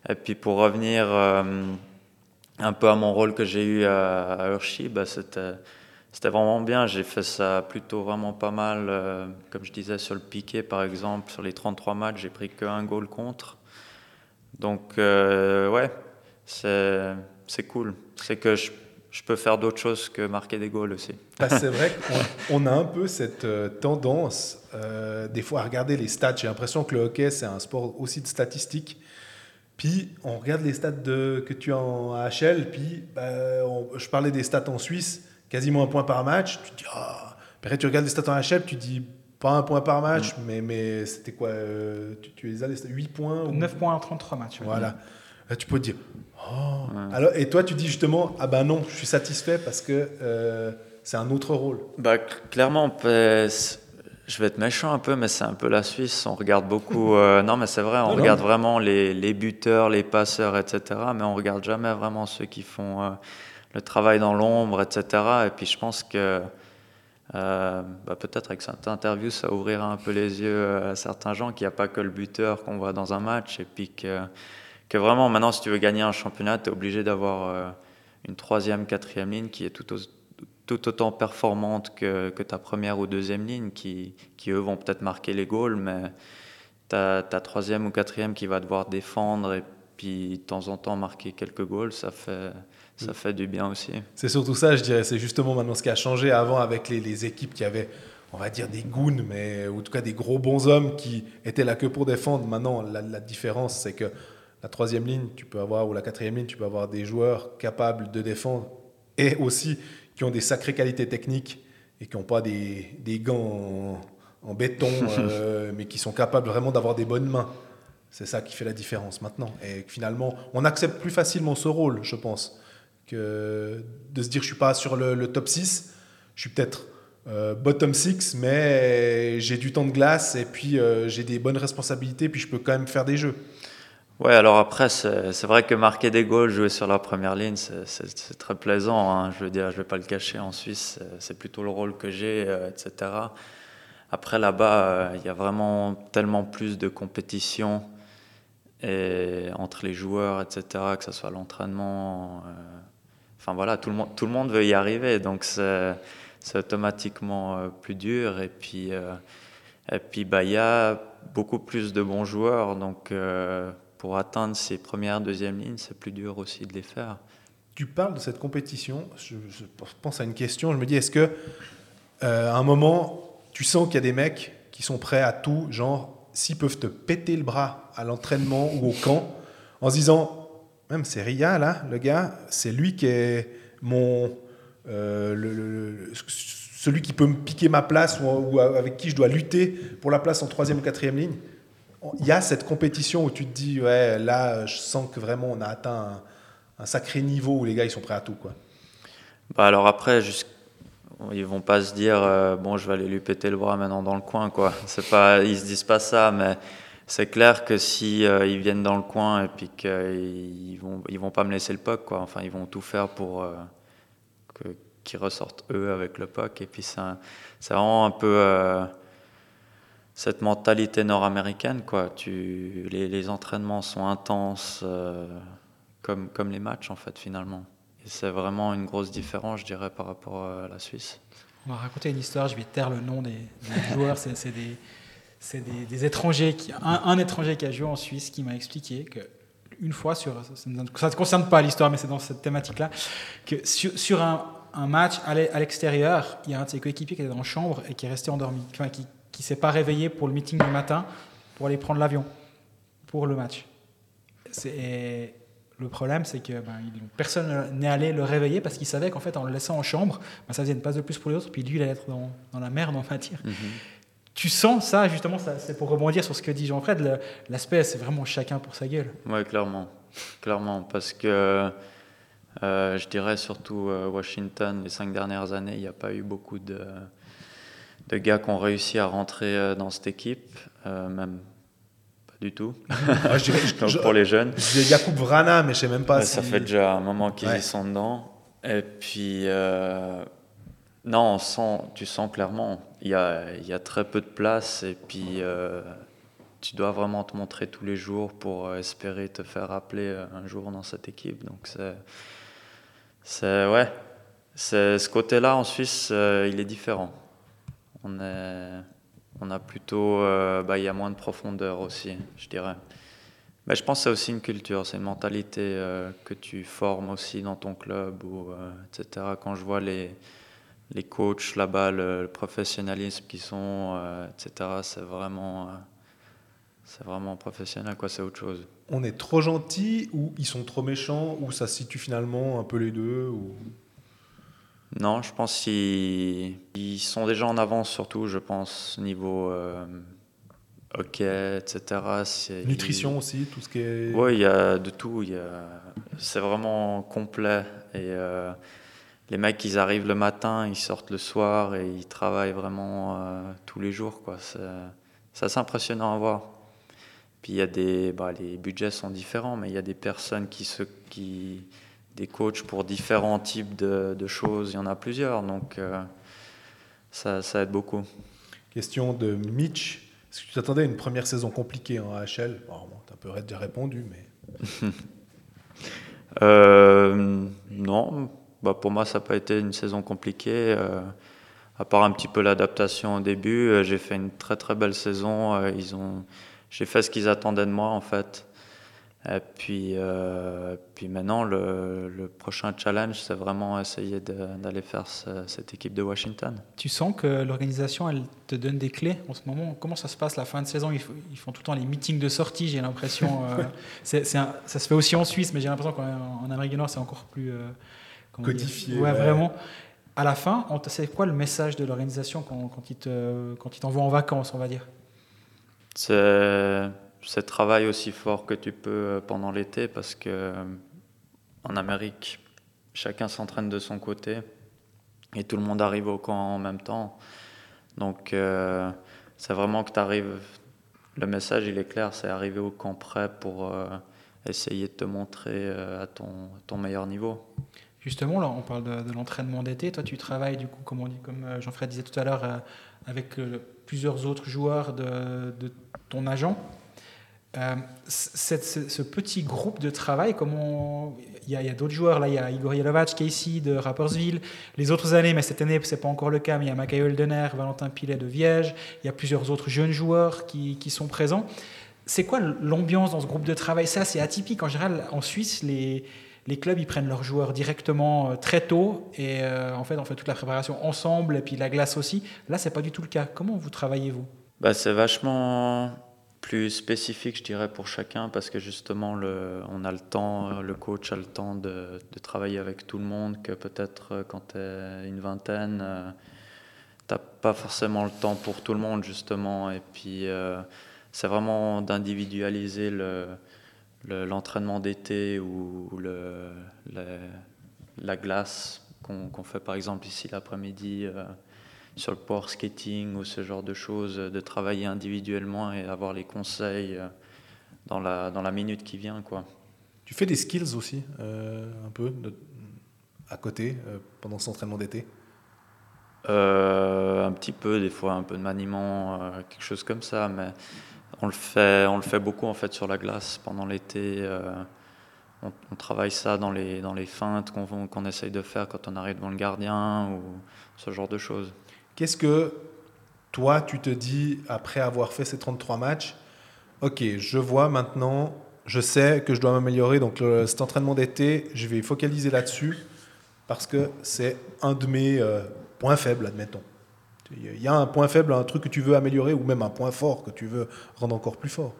Et puis, pour revenir un peu à mon rôle que j'ai eu à, à Hershey, bah, c'était c'était vraiment bien. J'ai fait ça plutôt vraiment pas mal. comme je disais, sur le piqué, par exemple, sur les 33 matchs, j'ai pris qu'un goal contre. Donc, euh, ouais, c'est c'est cool. C'est que je, je peux faire d'autres choses que marquer des goals aussi. Que c'est vrai qu'on on a un peu cette euh, tendance, euh, des fois, à regarder les stats. J'ai l'impression que le hockey, c'est un sport aussi de statistiques. Puis, on regarde les stats de, que tu as en AHL, puis bah, on- je parlais des stats en Suisse, quasiment un point par match. Tu te dis. Puis après, tu regardes les stats en AHL, tu te dis, pas un point par match, mais, mais c'était quoi euh, tu, tu les as, les stats 8 points ou- 9 points en 33 matchs. Voilà. Là, tu peux te dire, oh. Alors, et toi, tu dis justement, ah ben non, je suis satisfait parce que euh, c'est un autre rôle. Bah, cl- clairement, je vais être méchant un peu, mais c'est un peu la Suisse. On regarde beaucoup. euh, non, mais c'est vrai, on Non, non. regarde vraiment les, les buteurs, les passeurs, etc. Mais on regarde jamais vraiment ceux qui font euh, le travail dans l'ombre, etc. Et puis je pense que euh, bah, peut-être avec cette interview, ça ouvrira un peu les yeux euh, à certains gens qu'il n'y a pas que le buteur qu'on voit dans un match. Et puis que, que vraiment, maintenant, si tu veux gagner un championnat, tu es obligé d'avoir euh, une troisième, quatrième ligne qui est tout, au- tout autant performante que, que ta première ou deuxième ligne, qui, qui eux vont peut-être marquer les goals, mais ta, ta troisième ou quatrième qui va devoir défendre et puis de temps en temps marquer quelques goals, ça fait, ça fait du bien aussi. C'est surtout ça, je dirais. C'est justement maintenant ce qui a changé avant avec les, les équipes qui avaient, on va dire, des goons, mais ou en tout cas des gros bons hommes qui étaient là que pour défendre. Maintenant, la, la différence, c'est que la troisième ligne, tu peux avoir, ou la quatrième ligne, tu peux avoir des joueurs capables de défendre et aussi qui ont des sacrées qualités techniques et qui n'ont pas des, des gants en, en béton, euh, mais qui sont capables vraiment d'avoir des bonnes mains. C'est ça qui fait la différence maintenant. Et finalement, on accepte plus facilement ce rôle, je pense, de se dire je suis pas sur le, top 6, je suis peut-être euh, bottom 6, mais j'ai du temps de glace et puis euh, j'ai des bonnes responsabilités, puis je peux quand même faire des jeux. Ouais, alors après, c'est vrai que marquer des goals, jouer sur la première ligne, c'est- très plaisant. hein. Je veux dire, je vais pas le cacher, en Suisse, c'est- plutôt le rôle que j'ai, euh, etc. Après, là-bas, il y a vraiment tellement plus de compétition entre les joueurs, etc., que ce soit l'entraînement. Enfin voilà, tout le, monde, tout le monde veut y arriver, donc c'est automatiquement euh, plus dur. Et puis, euh, et puis bah, il y a beaucoup plus de bons joueurs, donc euh, pour atteindre ces premières, deuxième lignes, c'est plus dur aussi de les faire. Tu parles de cette compétition, je, pense à une question, je me dis, est-ce que à un moment, tu sens qu'il y a des mecs qui sont prêts à tout, genre, s'ils peuvent te péter le bras à l'entraînement ou au camp, en se disant, même c'est Ria, là, le gars, c'est lui qui est mon... euh, celui qui peut me piquer ma place ou, avec qui je dois lutter pour la place en troisième ou quatrième ligne. Il y a cette compétition où tu te dis, ouais, là, je sens que vraiment on a atteint un, sacré niveau où les gars, ils sont prêts à tout, quoi. Bah alors après, jusqu'- ils vont pas se dire euh, bon, je vais aller lui péter le bras maintenant dans le coin, quoi. C'est pas, ils se disent pas ça, mais c'est clair que si euh, ils viennent dans le coin et puis qu'ils vont, ils vont pas me laisser le puck, quoi. Enfin, ils vont tout faire pour euh, qu'ils ressortent eux avec le puck. Et puis c'est vraiment un peu euh, cette mentalité nord-américaine, quoi. Tu, les, entraînements sont intenses, euh, comme comme les matchs en fait finalement. C'est vraiment une grosse différence, je dirais, par rapport à la Suisse. On va raconter une histoire, je vais taire le nom des, des joueurs, c'est des, c'est des, étrangers, qui, un, un étranger qui a joué en Suisse qui m'a expliqué que une fois, sur, ça ne concerne pas l'histoire, mais c'est dans cette thématique-là, que sur, un, match à l'e- à l'extérieur, il y a un de ses coéquipiers qui était dans la chambre et qui est resté endormi, enfin, qui ne s'est pas réveillé pour le meeting du matin pour aller prendre l'avion pour le match. Et le problème, c'est que ben, personne n'est allé le réveiller parce qu'il savait qu'en fait, en le laissant en chambre, ben, ça faisait une place de plus pour les autres, puis lui, il allait être dans, dans la merde, on va dire. Tu sens ça, justement, ça, c'est pour rebondir sur ce que dit Jean-Fred, le- l'aspect, c'est vraiment chacun pour sa gueule. Oui, clairement. Clairement, parce que Euh, je dirais surtout euh, Washington, les cinq dernières années, il n'y a pas eu beaucoup de, de gars qui ont réussi à rentrer euh, dans cette équipe, euh, même pas du tout. Ah, je dirais- je- Donc je- pour les jeunes. je disais Jakub Vrana, mais je sais même pas Ouais, si... Ça fait déjà un moment qu'ils Ouais. y sont dedans. Et puis, euh, non, on sent, tu sens clairement, il y a, y a très peu de place et puis euh, tu dois vraiment te montrer tous les jours pour euh, espérer te faire appeler euh, un jour dans cette équipe. Donc, c'est. ouais. C'est, ce côté-là en Suisse, il est différent. On, est, on a plutôt. bah, il y a moins de profondeur aussi, je dirais. Mais je pense que c'est aussi une culture, c'est une mentalité que tu formes aussi dans ton club, ou, etc. Quand je vois les, les coachs là-bas, le, le professionnalisme qu'ils sont, euh, etc., c'est vraiment, euh, c'est vraiment professionnel, quoi, c'est autre chose. On est trop gentil ou ils sont trop méchants ou ça se situe finalement un peu les deux ou... Non, je pense qu'ils ils sont déjà en avance, surtout, je pense, niveau euh, hockey, etc. Nutrition aussi, tout ce qui est... Oui, il y a de tout. il y a- C'est vraiment complet. Et euh, les mecs, ils arrivent le matin, ils sortent le soir et ils travaillent vraiment euh, tous les jours. quoi. C'est c'est assez impressionnant à voir. Puis il y a des. Bah, les budgets sont différents, mais il y a des personnes qui se. Qui, des coachs pour différents types de, de choses. Il y en a plusieurs. Donc euh, ça, ça aide beaucoup. Question de Mitch. Est-ce que tu t'attendais à une première saison compliquée en AHL bon, Tu as un peu déjà répondu, mais... Euh, non, bah pour moi ça n'a pas été une saison compliquée. euh, à part un petit peu l'adaptation au début, euh, j'ai fait une très très belle saison. euh, ils ont, j'ai fait ce qu'ils attendaient de moi en fait. Et puis, puis maintenant le, le prochain challenge, c'est vraiment essayer d'aller faire ce- cette équipe de Washington. Tu sens que l'organisation, elle te donne des clés en ce moment? Comment ça se passe la fin de saison? Ils, ils font tout le temps les meetings de sortie, j'ai l'impression. ça se fait aussi en Suisse, mais j'ai l'impression qu'en en Amérique du Nord, c'est encore plus... Codifié, Ouais, ouais. vraiment. À la fin, c'est quoi le message de l'organisation quand, quand ils te- quand ils t'envoient en vacances, on va dire? C'est travail aussi fort que tu peux euh, pendant l'été parce que euh, en Amérique, chacun s'entraîne de son côté et tout le monde arrive au camp en même temps. Donc euh, c'est vraiment que tu arrives. Le message, il est clair, c'est arriver au camp prêt pour euh, essayer de te montrer euh, à ton, ton meilleur niveau. Justement, là, on parle de, l'entraînement d'été. Toi, tu travailles, du coup, comme, on dit, comme euh, Jean-Fred disait tout à l'heure, euh, avec euh, plusieurs autres joueurs de, ton agent. Ce, petit groupe de travail, comment il y a, d'autres joueurs là, il y a Igor Yelovac qui est ici de Rapperswil. Les autres années, mais cette année c'est pas encore le cas, mais il y a Macaï Holdener, Valentin Pilet de Viège. Il y a plusieurs autres jeunes joueurs qui, qui sont présents. C'est quoi l'ambiance dans ce groupe de travail? Ça, c'est atypique. En général, en Suisse, les, les clubs ils prennent leurs joueurs directement euh, très tôt et euh, en fait on fait toute la préparation ensemble et puis la glace aussi. Là, c'est pas du tout le cas. Comment vous travaillez vous? Bah, c'est vachement plus spécifique, je dirais, pour chacun, parce que justement, le, on a le temps, le coach a le temps de, travailler avec tout le monde, que peut-être euh, quand tu es une vingtaine, euh, t'as pas forcément le temps pour tout le monde, justement. Et puis, euh, c'est vraiment d'individualiser le, le- l'entraînement d'été ou le, le- la glace qu'on fait, par exemple, ici l'après-midi. euh, sur le power skating ou ce genre de choses, de travailler individuellement et avoir les conseils euh, dans la, dans la minute qui vient. Quoi. Tu fais des skills aussi, euh, un peu, de- à côté, euh, pendant cet entraînement d'été? Un petit peu, des fois, un peu de maniement, quelque chose comme ça, mais on le fait, on le fait beaucoup en fait sur la glace pendant l'été. euh, on, travaille ça dans les, dans les feintes qu'on qu'on essaye de faire quand on arrive devant le gardien ou ce genre de choses. Qu'est-ce que toi, tu te dis après avoir fait ces 33 matchs Ok, je vois maintenant, je sais que je dois m'améliorer, donc cet entraînement d'été, je vais focaliser là-dessus parce que c'est un de mes euh, points faibles, admettons. Il y a un point faible, un truc que tu veux améliorer ou même un point fort que tu veux rendre encore plus fort.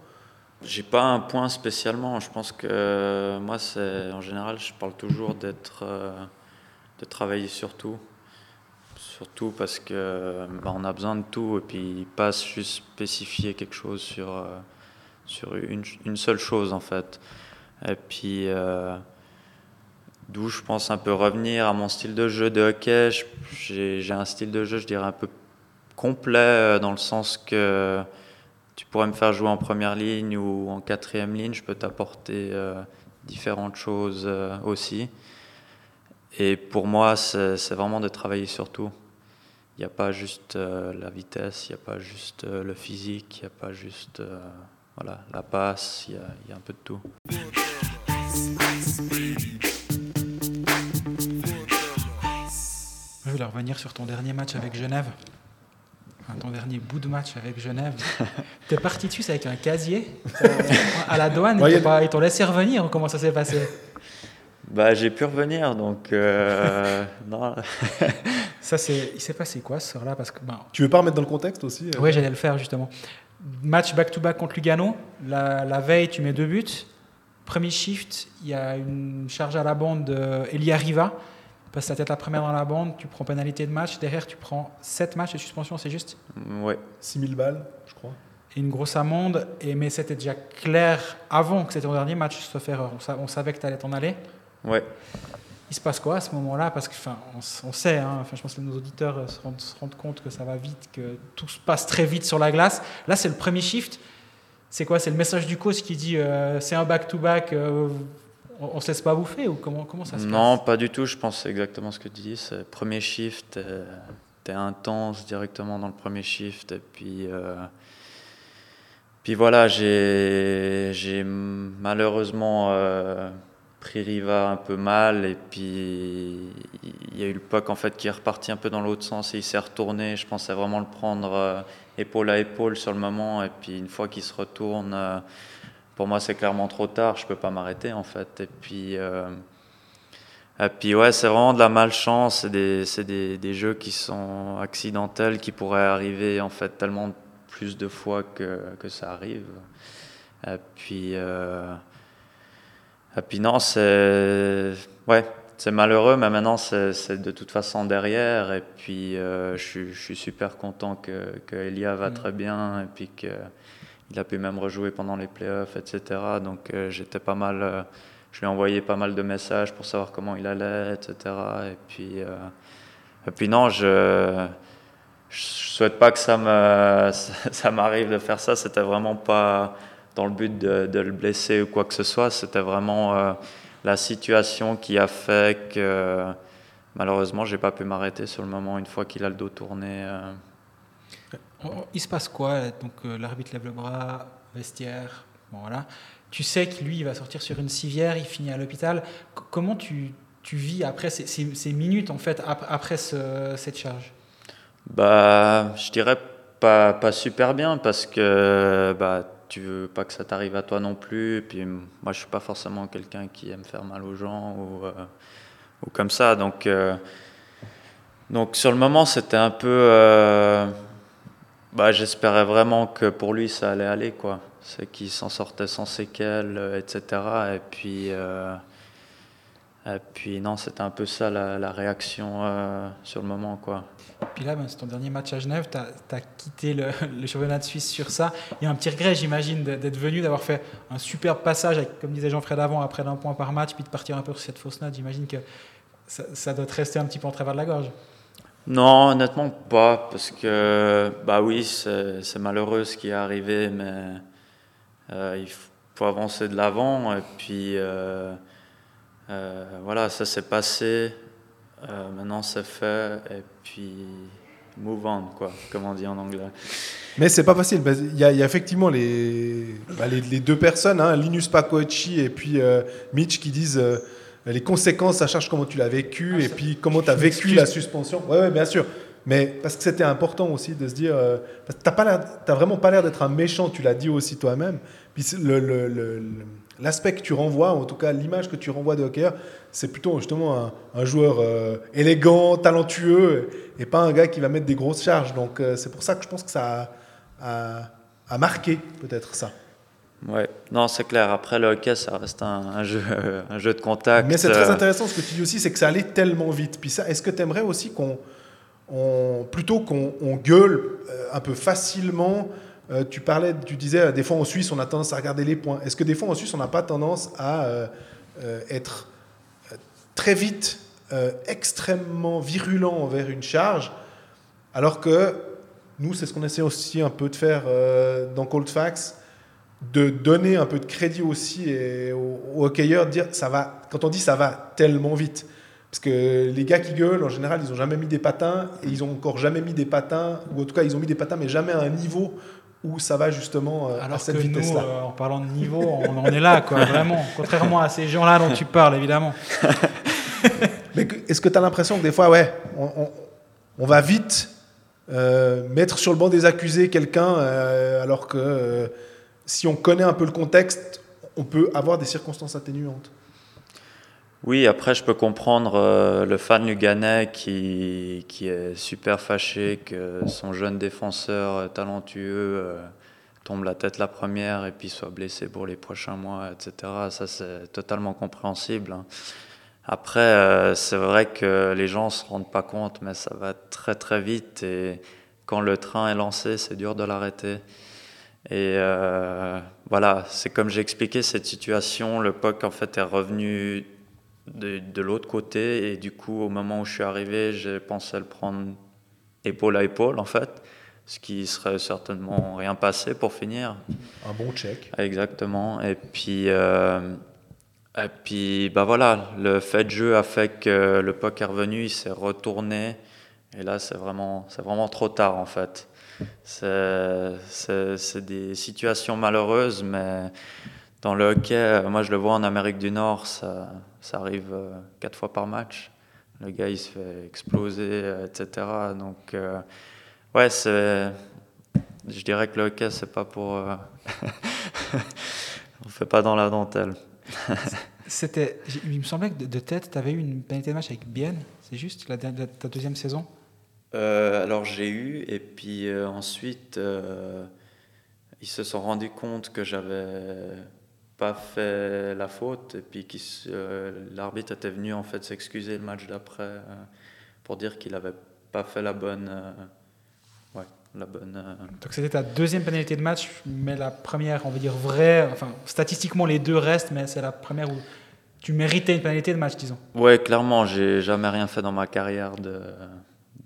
J'ai pas un point spécialement. Je pense que moi, c'est en général, je parle toujours d'être, euh, de travailler sur tout, surtout parce que bah, on a besoin de tout et puis pas juste spécifier quelque chose sur euh, sur une, une seule chose en fait. Et puis euh, d'où je pense un peu revenir à mon style de jeu de hockey. J'ai un style de jeu, je dirais, un peu complet euh, dans le sens que tu pourrais me faire jouer en première ligne ou en quatrième ligne, je peux t'apporter euh, différentes choses euh, aussi. Et pour moi, c'est vraiment de travailler sur tout. Il n'y a pas juste la vitesse, il n'y a pas juste le physique, il n'y a pas juste voilà, la passe, il y, y a un peu de tout. Voulais revenir sur ton dernier match avec Genève. Enfin, ton dernier bout de match avec Genève. T'es parti dessus avec un casier euh, à la douane. Ouais, ils t'ont pas- ils t'ont laissé revenir comment ça s'est passé? Bah, j'ai pu revenir, donc euh, non, Ça, c'est. Il s'est passé quoi ce soir-là? Parce que. Ben, Tu veux pas remettre dans le contexte aussi euh? Oui, j'allais le faire justement. Match back-to-back contre Lugano. La, la veille, tu mets deux buts. Premier shift, il y a une charge à la bande d'Elia Riva. Passe la tête la première dans la bande, tu prends pénalité de match. Derrière, tu prends 7 matchs de suspension, c'est juste ouais. 6000 balles, je crois. Et une grosse amende. Et, mais c'était déjà clair avant que c'était ton dernier match, sauf erreur. On, sa- on savait que tu allais t'en aller. Ouais. Il se passe quoi à ce moment-là? Parce que, enfin, on, sait, hein, enfin, je pense que nos auditeurs euh, se rendent, se rendent compte que ça va vite, que tout se passe très vite sur la glace. Là, c'est le premier shift. C'est quoi? C'est le message du coach qui dit euh, c'est un back-to-back, euh, on, on se laisse pas bouffer ou comment, comment ça se Non, passe? pas du tout. Je pense exactement ce que tu dis. Premier shift, euh, t'es intense directement dans le premier shift. Et puis, euh, puis voilà, j'ai malheureusement euh, pris Riva un peu mal. Et puis, il y a eu le puck en fait, qui est reparti un peu dans l'autre sens et il s'est retourné. Je pensais vraiment le prendre épaule à épaule sur le moment. Et puis, une fois qu'il se retourne. Pour moi, c'est clairement trop tard. Je peux pas m'arrêter en fait. Et puis, euh, et puis ouais, c'est vraiment de la malchance. C'est des, des, des jeux qui sont accidentels, qui pourraient arriver en fait tellement plus de fois que, que ça arrive. Et puis, euh, et puis non, c'est ouais, c'est malheureux, mais maintenant c'est de toute façon derrière. Et puis, euh, je, suis- je suis super content que, que Elia va Mm. très bien et puis que il a pu même rejouer pendant les playoffs, etc. Donc euh, j'étais pas mal. euh, je lui ai envoyé pas mal de messages pour savoir comment il allait, etc. Et puis, euh, et puis non, je je souhaite pas que ça me ça, m'arrive de faire ça. C'était vraiment pas dans le but de, le blesser ou quoi que ce soit. C'était vraiment la situation qui a fait que malheureusement j'ai pas pu m'arrêter sur le moment une fois qu'il a le dos tourné. On- on- Il se passe quoi Donc euh, l'arbitre lève le bras, vestiaire, bon voilà. Tu sais que lui, il va sortir sur une civière, il finit à l'hôpital. Comment tu, tu vis après ces, minutes en fait ap- après ce- cette charge? Bah, je dirais pas, pas super bien parce que bah, tu veux pas que ça t'arrive à toi non plus. Puis moi, je suis pas forcément quelqu'un qui aime faire mal aux gens ou, euh, ou comme ça. Donc, euh, donc sur le moment, c'était un peu. Bah, j'espérais vraiment que pour lui, ça allait aller, quoi. C'est qu'il s'en sortait sans séquelles, euh, etc. Et puis. euh, et puis non, c'était un peu ça la, réaction euh, sur le moment, quoi. Puis là, ben, c'est ton dernier match à Genève, tu as, quitté le, championnat de Suisse sur ça. Il y a un petit regret, j'imagine, d'être venu, d'avoir fait un superbe passage, comme disait Jean-Fred avant, après d'un point par match, puis de partir un peu sur cette fausse note. J'imagine que ça, ça doit te rester un petit peu en travers de la gorge. Non, honnêtement pas, parce que bah oui, c'est malheureux ce qui est arrivé, mais euh, il faut avancer de l'avant et puis euh, euh, voilà, ça s'est passé, maintenant c'est fait et puis move on quoi, comme on dit en anglais. Mais c'est pas facile. il y a effectivement les, bah, les, deux personnes, hein, Linus Pacochi et puis Mitch, qui disent les conséquences, ça charge comment tu l'as vécu Ah, et puis comment tu as vécu la suspension. Ouais, bien sûr. Mais parce que c'était important aussi de se dire. euh, t'as l'air- t'as vraiment pas l'air d'être un méchant, tu l'as dit aussi toi-même. Puis c'est le- le- le- le- l'aspect que tu renvoies, en tout cas l'image que tu renvoies de hockey, c'est plutôt justement un, un joueur euh, élégant, talentueux, et pas un gars qui va mettre des grosses charges. Donc euh, c'est pour ça que je pense que ça a, a- a marqué peut-être ça. Ouais, non c'est clair. Après le hockey, ça reste un, un jeu, un jeu de contact. Mais c'est très euh, intéressant ce que tu dis aussi, c'est que ça allait tellement vite. Puis ça, est-ce que tu aimerais aussi qu'on, on- plutôt qu'on on gueule euh, un peu facilement, euh, tu parlais, tu disais, des fois en Suisse, on a tendance à regarder les points. Est-ce que des fois en Suisse, on n'a pas tendance à euh, euh, être très vite extrêmement virulent envers une charge, alors que nous, c'est ce qu'on essaie aussi un peu de faire dans Cold Facts, de donner un peu de crédit aussi et aux, aux hockeyeurs, de dire ça va, quand on dit ça va tellement vite. Parce que les gars qui gueulent, en général, ils n'ont jamais mis des patins et ils ont encore jamais mis des patins, ou en tout cas, ils ont mis des patins, mais jamais à un niveau où ça va justement euh, à Alors cette que nous, vitesse-là. euh, en parlant de niveau, on en est là, quoi, vraiment. Contrairement à ces gens-là dont tu parles, évidemment. Mais est-ce que tu as l'impression que des fois, ouais, on, on- on va vite euh, mettre sur le banc des accusés quelqu'un, euh, alors que euh, si on connaît un peu le contexte, on peut avoir des circonstances atténuantes. Oui, après, je peux comprendre euh, le fan luganais qui, qui est super fâché que son jeune défenseur euh, talentueux euh, tombe la tête la première et puis soit blessé pour les prochains mois, etc. Ça, c'est totalement compréhensible. hein. Après, c'est vrai que les gens ne se rendent pas compte, mais ça va très très vite et quand le train est lancé, c'est dur de l'arrêter. Et euh, voilà, c'est comme j'ai expliqué cette situation, le POC en fait est revenu de, de l'autre côté et du coup au moment où je suis arrivé, j'ai pensé le prendre épaule à épaule en fait, ce qui serait certainement rien passé pour finir. Un bon check. Exactement. Et puis, euh, et puis bah voilà, le fait de jeu a fait que le puck est revenu, il s'est retourné. Et là, c'est vraiment, c'est vraiment trop tard en fait. C'est, des situations malheureuses, mais dans le hockey, euh, moi je le vois en Amérique du Nord, ça, ça arrive euh, quatre fois par match. Le gars, il se fait exploser, euh, etc. Donc, ouais, c'est. Je dirais que le hockey, c'est pas pour. euh, On fait pas dans la dentelle. C'était, il me semblait que de, tête, tu avais eu une pénalité de match avec Bienne, c'est juste, la, ta deuxième saison? Euh, alors j'ai eu, et puis euh, ensuite, euh, ils se sont rendus compte que j'avais pas fait la faute, et puis l'arbitre était venu en fait s'excuser le match d'après pour dire qu'il avait pas fait la bonne. ouais, la bonne. Donc c'était ta deuxième pénalité de match, mais la première, on va dire vraie, enfin statistiquement les deux restent, mais c'est la première où tu méritais une pénalité de match, disons. Ouais, clairement, j'ai jamais rien fait dans ma carrière de,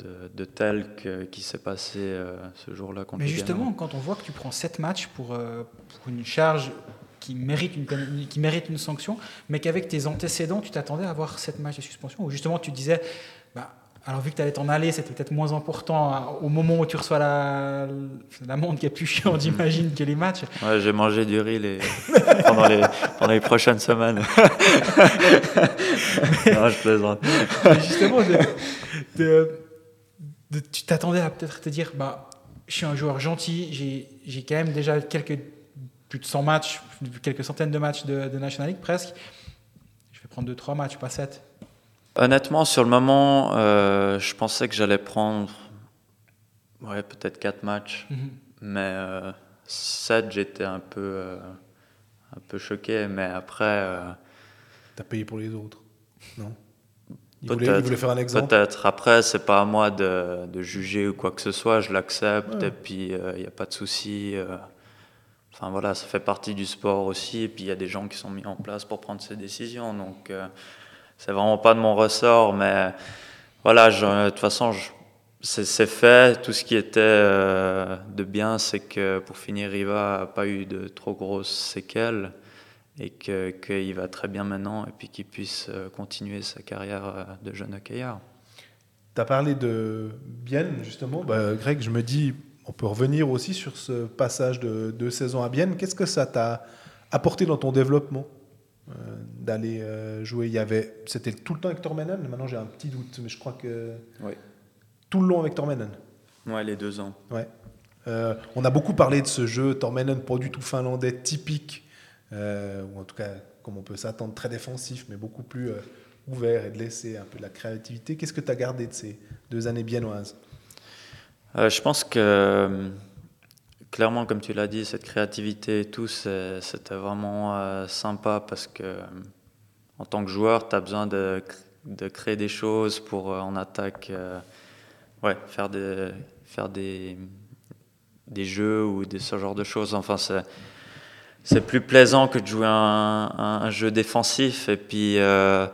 de, de tel que, qui s'est passé euh, ce jour-là contre Mais justement, quand on voit que tu prends 7 matchs pour, euh, pour une charge qui mérite une, qui mérite une sanction, mais qu'avec tes antécédents, tu t'attendais à avoir 7 matchs de suspension, ou justement tu disais, bah, alors vu que tu allais t'en aller, c'était peut-être moins important hein, au moment où tu reçois la l'amende qui est plus chiant, j'imagine, que les matchs. Ouais, j'ai mangé du riz les... pendant, les... pendant les prochaines semaines. non, je plaisante. Mais justement, de- de- de- tu t'attendais à peut-être te dire, bah, je suis un joueur gentil, j'ai j'ai quand même déjà quelques, plus de 100 matchs, quelques centaines de matchs de, de National League presque. Je vais prendre 2-3 matchs, pas 7. Honnêtement, sur le moment, euh, je pensais que j'allais prendre ouais, peut-être 4 matchs. Mais euh, 7, j'étais un peu, euh, un peu choqué. Mais après, euh, T'as payé pour les autres. Non? Peut-être. faire un exemple. peut-être. Après, c'est pas à moi de, de juger ou quoi que ce soit. Je l'accepte Ouais. et puis il n'y a pas de souci. euh. Enfin voilà, ça fait partie du sport aussi. Et puis il y a des gens qui sont mis en place pour prendre ces décisions. Donc euh, c'est vraiment pas de mon ressort. Mais voilà, de toute façon, c'est fait. Tout ce qui était euh, de bien, c'est que pour finir, Riva n'a pas eu de trop grosses séquelles et que- qu'il va très bien maintenant et puis qu'il puisse euh, continuer sa carrière euh, de jeune hockeyeur. Tu as parlé de Bienne, justement. Bah, Greg, je me dis, on peut revenir aussi sur ce passage de deux saisons à Bienne. Qu'est-ce que ça t'a apporté dans ton développement euh, d'aller euh, jouer? Il y avait, C'était tout le temps avec Tormennen Maintenant, j'ai un petit doute, mais je crois que Oui. tout le long avec Tormennen. Ouais, les deux ans. Ouais. Euh, on a beaucoup parlé de ce jeu Tormennen, pas du tout finlandais, typique, euh, ou en tout cas, comme on peut s'attendre, très défensif, mais beaucoup plus euh, ouvert et de laisser un peu de la créativité. Qu'est-ce que tu as gardé de ces deux années biennoises Euh, je pense que, clairement, comme tu l'as dit, cette créativité et tout, c'était vraiment sympa parce que, en tant que joueur, tu as besoin de, de créer des choses pour, en attaque, ouais, faire des, jeux ou des, ce genre de choses. Enfin, c'est. Plus plaisant que de jouer un, un- un jeu défensif. Et puis, euh,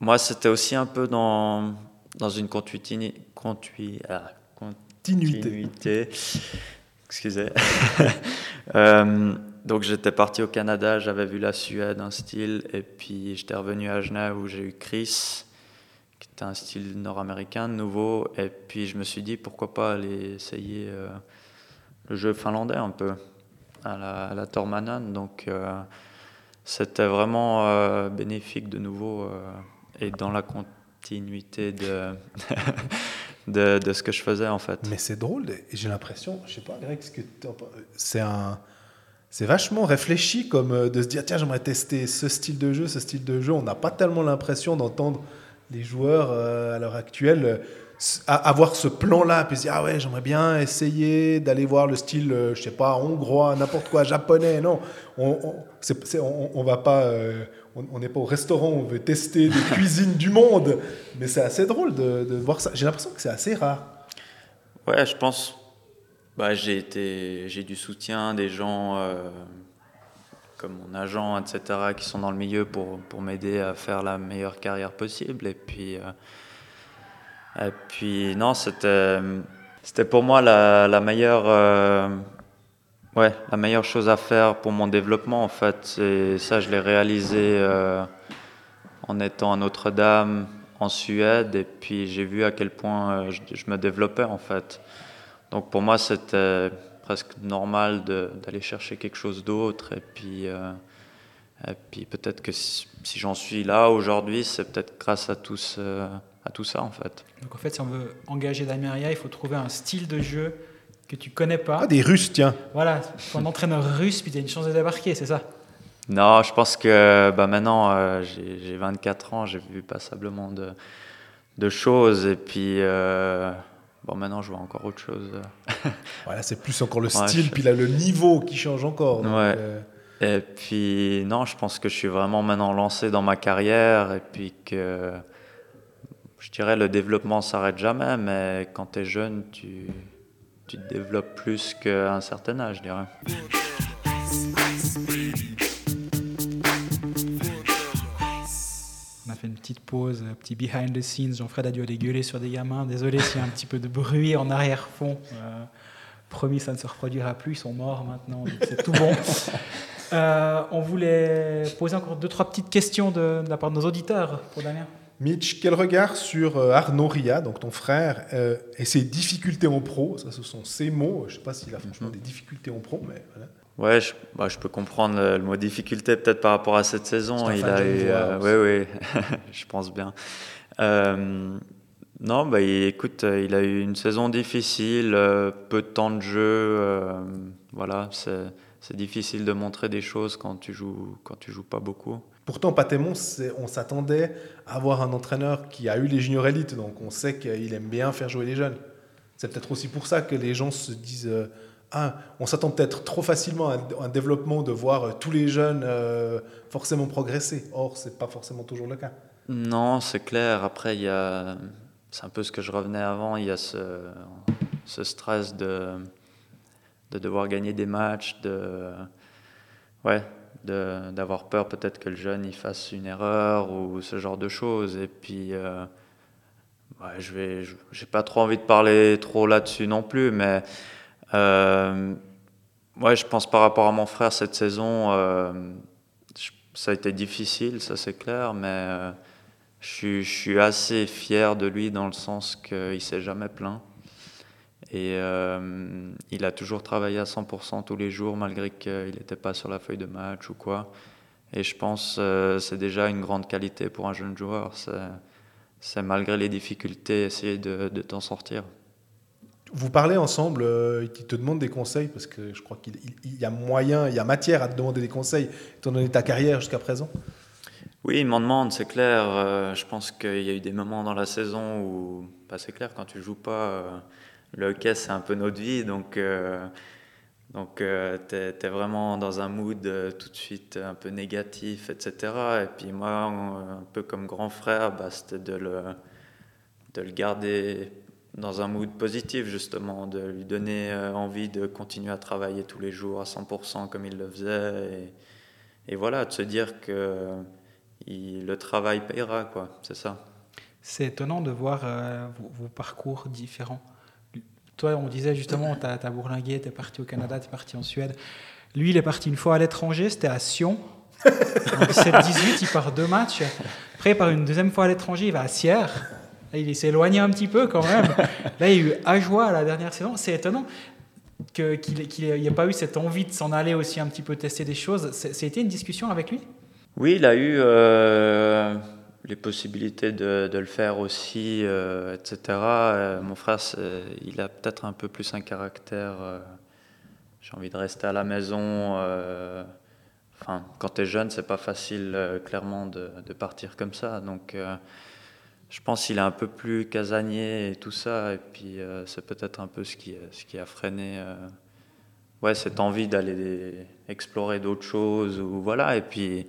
Moi, c'était aussi un peu dans, dans une continuité. ah, continuité. Excusez. Euh, donc j'étais parti au Canada, j'avais vu la Suède, un style, et puis j'étais revenu à Genève où j'ai eu Chris, qui était un style nord-américain de nouveau, et puis je me suis dit pourquoi pas aller essayer euh, le jeu finlandais un peu à la, à. Donc euh, c'était vraiment bénéfique de nouveau et dans la continuité de de, ce que je faisais en fait. Mais c'est drôle, j'ai l'impression, je sais pas Greg, c'est un... C'est vachement réfléchi comme euh, de se dire tiens j'aimerais tester ce style de jeu, ce style de jeu. On n'a pas tellement l'impression d'entendre les joueurs euh, à l'heure actuelle euh, avoir ce plan-là, puis se dire ah ouais j'aimerais bien essayer d'aller voir le style, je sais pas hongrois, n'importe quoi, japonais. Non, on, on, on, va pas, on n'est pas au restaurant, on veut tester des cuisines du monde. Mais c'est assez drôle de, voir ça. J'ai l'impression que c'est assez rare. Ouais, je pense. Bah, j'ai été, j'ai du soutien des gens euh, comme mon agent, etc., qui sont dans le milieu pour, pour m'aider à faire la meilleure carrière possible. Et puis, euh, et puis non, c'était, c'était pour moi la, la meilleure. Euh, Ouais, la meilleure chose à faire pour mon développement, en fait, et ça, je l'ai réalisé euh, en étant à Notre-Dame, en Suède, et puis j'ai vu à quel point euh, je, me développais, en fait. Donc pour moi, c'était presque normal d'aller chercher quelque chose d'autre, et puis, euh, et puis peut-être que si, j'en suis là aujourd'hui, c'est peut-être grâce à tout, à tout ça, en fait. Donc en fait, si on veut engager Dameria, il faut trouver un style de jeu que tu connais pas. Ah, des Russes, tiens. Voilà, un entraîneur russe, puis tu as une chance de débarquer, c'est ça? Non, je pense que bah, maintenant, euh, j'ai 24 ans, j'ai vu passablement de, de choses, et puis euh, bon, maintenant, je vois encore autre chose. voilà, c'est plus encore le style, puis là, le niveau qui change encore. ouais. Euh, et puis, non, je pense que je suis vraiment maintenant lancé dans ma carrière, et puis que je dirais le développement s'arrête jamais, mais quand tu es jeune, tu tu te développes plus qu'à un certain âge, je dirais. On a fait une petite pause, un petit behind the scenes. Jean-Fred a dû aller gueuler sur des gamins. Désolé s'il y a un petit peu de bruit en arrière-fond. Euh, promis, ça ne se reproduira plus. Ils sont morts maintenant, c'est tout bon. Euh, on voulait poser encore deux, trois petites questions de, de la part de nos auditeurs pour Damien. Mitch, quel regard sur euh, Arnaud Ria, donc ton frère, euh, et ses difficultés en pro? Ça, ce sont ses mots. Je ne sais pas s'il a franchement mhm. des difficultés en pro, mais voilà. Ouais, je, bah, je peux comprendre le, mot difficulté peut-être par rapport à cette saison. Il a eu, euh, oui, oui, je pense bien. non, bah, écoute, il a eu une saison difficile, peu de temps de jeu. voilà, c'est difficile de montrer des choses quand tu joues, quand tu joues pas beaucoup. Pourtant, Patémon, on s'attendait avoir un entraîneur qui a eu les juniors élites, donc on sait qu'il aime bien faire jouer les jeunes. C'est peut-être aussi pour ça que les gens se disent euh, ah, on s'attend peut-être trop facilement à un développement de voir euh, tous les jeunes euh, forcément progresser. Or, c'est pas forcément toujours le cas. Non, c'est clair. Après, il y a, c'est un peu ce que je revenais avant. Il y a ce, ce stress de, de devoir gagner des matchs, de ouais, d'avoir peur peut-être que le jeune il fasse une erreur ou ce genre de choses. Et puis, euh, je vais, j'ai pas trop envie de parler trop là-dessus non plus, mais euh, ouais, je pense par rapport à mon frère cette saison, euh, ça a été difficile, ça c'est clair, mais je, suis assez fier de lui dans le sens qu'il s'est jamais plaint. Et euh, il a toujours travaillé à 100% tous les jours, malgré qu'il n'était pas sur la feuille de match ou quoi. Et je pense que euh, c'est déjà une grande qualité pour un jeune joueur. C'est malgré les difficultés, essayer de, de t'en sortir. Vous parlez ensemble, euh, il te demande des conseils, parce que je crois qu'il y a moyen, il y a matière à te demander des conseils, étant donné ta carrière jusqu'à présent. Oui, il m'en demande, c'est clair. Euh, je pense qu'il y a eu des moments dans la saison où, bah, c'est clair, quand tu joues pas le hockey, c'est un peu notre vie, donc, euh, donc euh, tu es, vraiment dans un mood euh, tout de suite un peu négatif, etc. Et puis moi, un peu comme grand frère, bah, c'était de le, de le garder dans un mood positif, justement, de lui donner envie de continuer à travailler tous les jours à 100% comme il le faisait. Et, voilà, de se dire que il- le travail payera, quoi. C'est ça. C'est étonnant de voir euh, vos parcours différents. Toi, on disait justement, tu as, bourlingué, tu es parti au Canada, tu es parti en Suède. Lui, il est parti une fois à l'étranger, c'était à Sion. En 17-18, il part deux matchs. Après, il part une deuxième fois à l'étranger, il va à Sierre. Il s'est éloigné un petit peu quand même. Là, il y a eu Ajoie la dernière saison. C'est étonnant qu'il n'y ait pas eu cette envie de s'en aller aussi un petit peu tester des choses. C'était une discussion avec lui? Oui, il a eu euh, les possibilités de, le faire aussi, euh, etc. Euh, mon frère, il a peut-être un peu plus un caractère. euh, J'ai envie de rester à la maison. Enfin, quand tu es jeune, c'est pas facile, clairement, de, partir comme ça. Donc, je pense qu'il est un peu plus casanier et tout ça. Et puis, c'est peut-être un peu ce qui, ce qui a freiné. ouais, cette envie d'aller explorer d'autres choses. Ou, voilà. Et puis.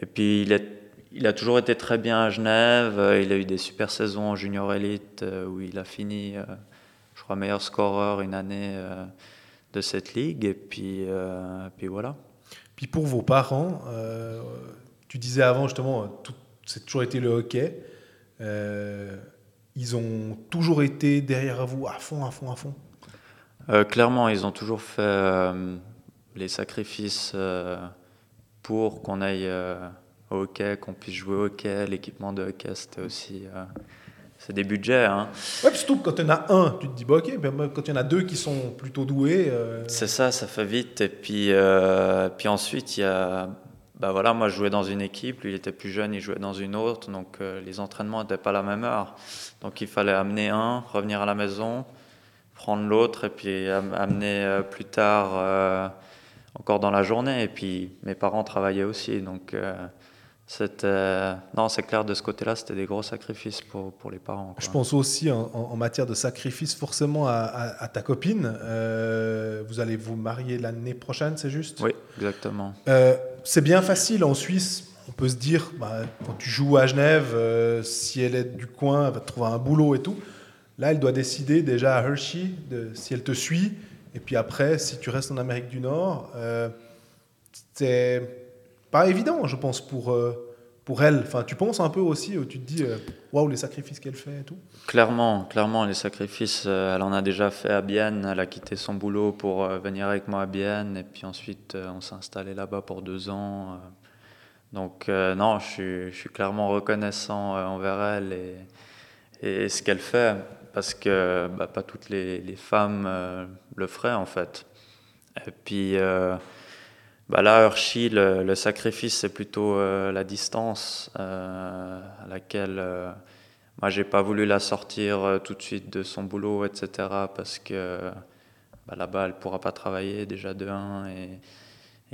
Et puis il, est- il a toujours été très bien à Genève. Euh, Il a eu des super saisons en junior élite euh, où il a fini, euh, je crois, meilleur scoreur une année de cette ligue. Et puis, euh, puis voilà. Puis pour vos parents, euh, tu disais avant justement, c'est toujours été le hockey. Euh, ils ont toujours été derrière vous à fond, à fond, à fond? Clairement, ils ont toujours fait les sacrifices pour qu'on aille au hockey, qu'on puisse jouer au hockey. L'équipement de hockey, c'était aussi. euh, c'est des budgets. Hein. Ouais, surtout quand il y en a un, tu te dis, bah, ok, mais quand il y en a deux qui sont plutôt doués. euh, C'est ça, ça fait vite. Et puis, euh, puis ensuite, il y a. Bah voilà, moi je jouais dans une équipe, lui il était plus jeune, il jouait dans une autre, donc euh, les entraînements n'étaient pas à la même heure. Donc il fallait amener un, revenir à la maison, prendre l'autre et puis am- amener plus tard encore dans la journée. Et puis mes parents travaillaient aussi, donc c'était. Non, c'est clair, de ce côté-là, c'était des gros sacrifices pour, pour les parents. Je pense aussi en, matière de sacrifice forcément à, à- à ta copine. Euh, vous allez vous marier l'année prochaine, c'est juste? Oui, exactement. Euh, c'est bien facile en Suisse. On peut se dire, bah, quand tu joues à Genève, euh, si elle est du coin, elle va te trouver un boulot et tout. Là, elle doit décider déjà à Hershey de, si elle te suit. Et puis après, si tu restes en Amérique du Nord, euh, c'est pas évident, je pense, pour, euh, pour elle. Enfin, tu penses un peu aussi, où tu te dis, euh, waouh, les sacrifices qu'elle fait et tout. Clairement, clairement, les sacrifices, euh, elle en a déjà fait à Bienne. Elle a quitté son boulot pour euh, venir avec moi à Bienne. Et puis ensuite, euh, on s'est installé là-bas pour deux ans. euh. Donc, euh, non, je suis, je suis clairement reconnaissant euh, envers elle et, et ce qu'elle fait. Parce que bah, pas toutes les, les femmes euh, le feraient, en fait. Et puis, euh, bah là, Hershey, le, le sacrifice, c'est plutôt euh, la distance euh, à laquelle. euh, moi, j'ai pas voulu la sortir tout de suite de son boulot, etc. Parce que bah, là-bas, elle pourra pas travailler déjà de 1. Et,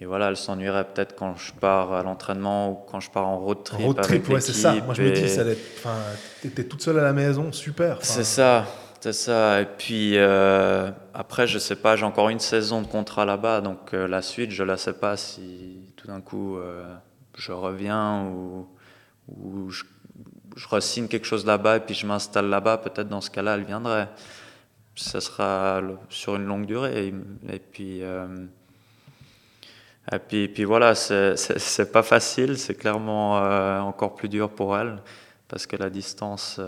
et voilà, elle s'ennuierait peut-être quand je pars à l'entraînement ou quand je pars en road trip. Road avec trip, ouais, c'est ça. Moi, je me dis, ça allait enfin, t'étais toute seule à la maison, super. Enfin, c'est ça, c'est ça. Et puis euh, après, je sais pas, j'ai encore une saison de contrat là-bas, donc euh, la suite, je la sais pas si tout d'un coup euh, je reviens ou, je, je re-signe quelque chose là-bas et puis je m'installe là-bas. Peut-être dans ce cas-là, elle viendrait. Ça sera sur une longue durée. Et puis. et puis, puis voilà, c'est- pas facile, c'est clairement encore plus dur pour elle parce que la distance,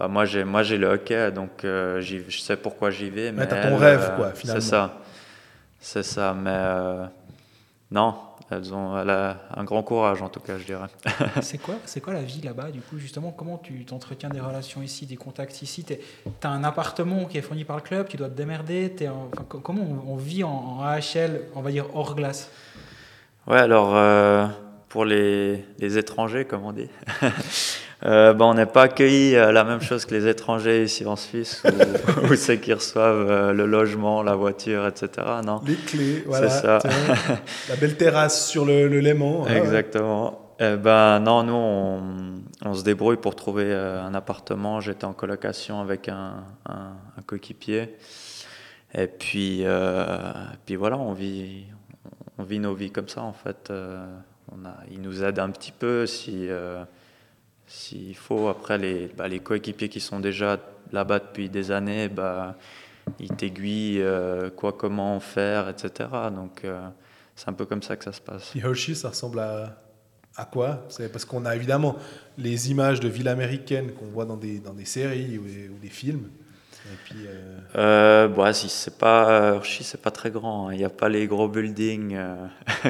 bah moi j'ai moi j'ai le hockey donc euh, j'y- je sais pourquoi j'y vais. Mais t'as ton elle, rêve, euh, quoi, finalement. C'est ça, c'est ça. Mais euh, non, elles ont elle a un grand courage en tout cas, je dirais. C'est quoi, c'est quoi la vie là-bas du coup justement? Comment tu t'entretiens des relations ici, des contacts ici? Tu as un appartement qui est fourni par le club, tu dois te démerder. t'es en- enfin, co- comment on, on vit en, en AHL, on va dire hors glace? Ouais, alors euh, pour les, les étrangers, comme on dit, euh, bah, on n'est pas accueillis à la même chose que les étrangers ici en Suisse, où, où c'est qu'ils reçoivent euh, le logement, la voiture, etc. Non, Les clés, voilà. ça. tiens, la belle terrasse sur le, le Léman. ah. Exactement. Eh ben non, nous on, on se débrouille pour trouver euh, un appartement. J'étais en colocation avec un, un, un coéquipier. Et puis, euh, puis voilà, on vit, on vit nos vies comme ça en fait. Euh, on a, il nous aide un petit peu si euh, s'il faut. Après les, bah, les coéquipiers qui sont déjà là-bas depuis des années, bah, ils t'aiguillent euh, quoi, comment faire, etc. Donc euh, c'est un peu comme ça que ça se passe. Puis Hershey, ça ressemble à, à quoi? C'est parce qu'on a évidemment les images de villes américaines qu'on voit dans des, dans des séries ou des, ou des films. Et puis, euh, Euh, bon, si, c'est pas, Hershey, c'est pas très grand. hein. Il n'y a pas les gros buildings euh,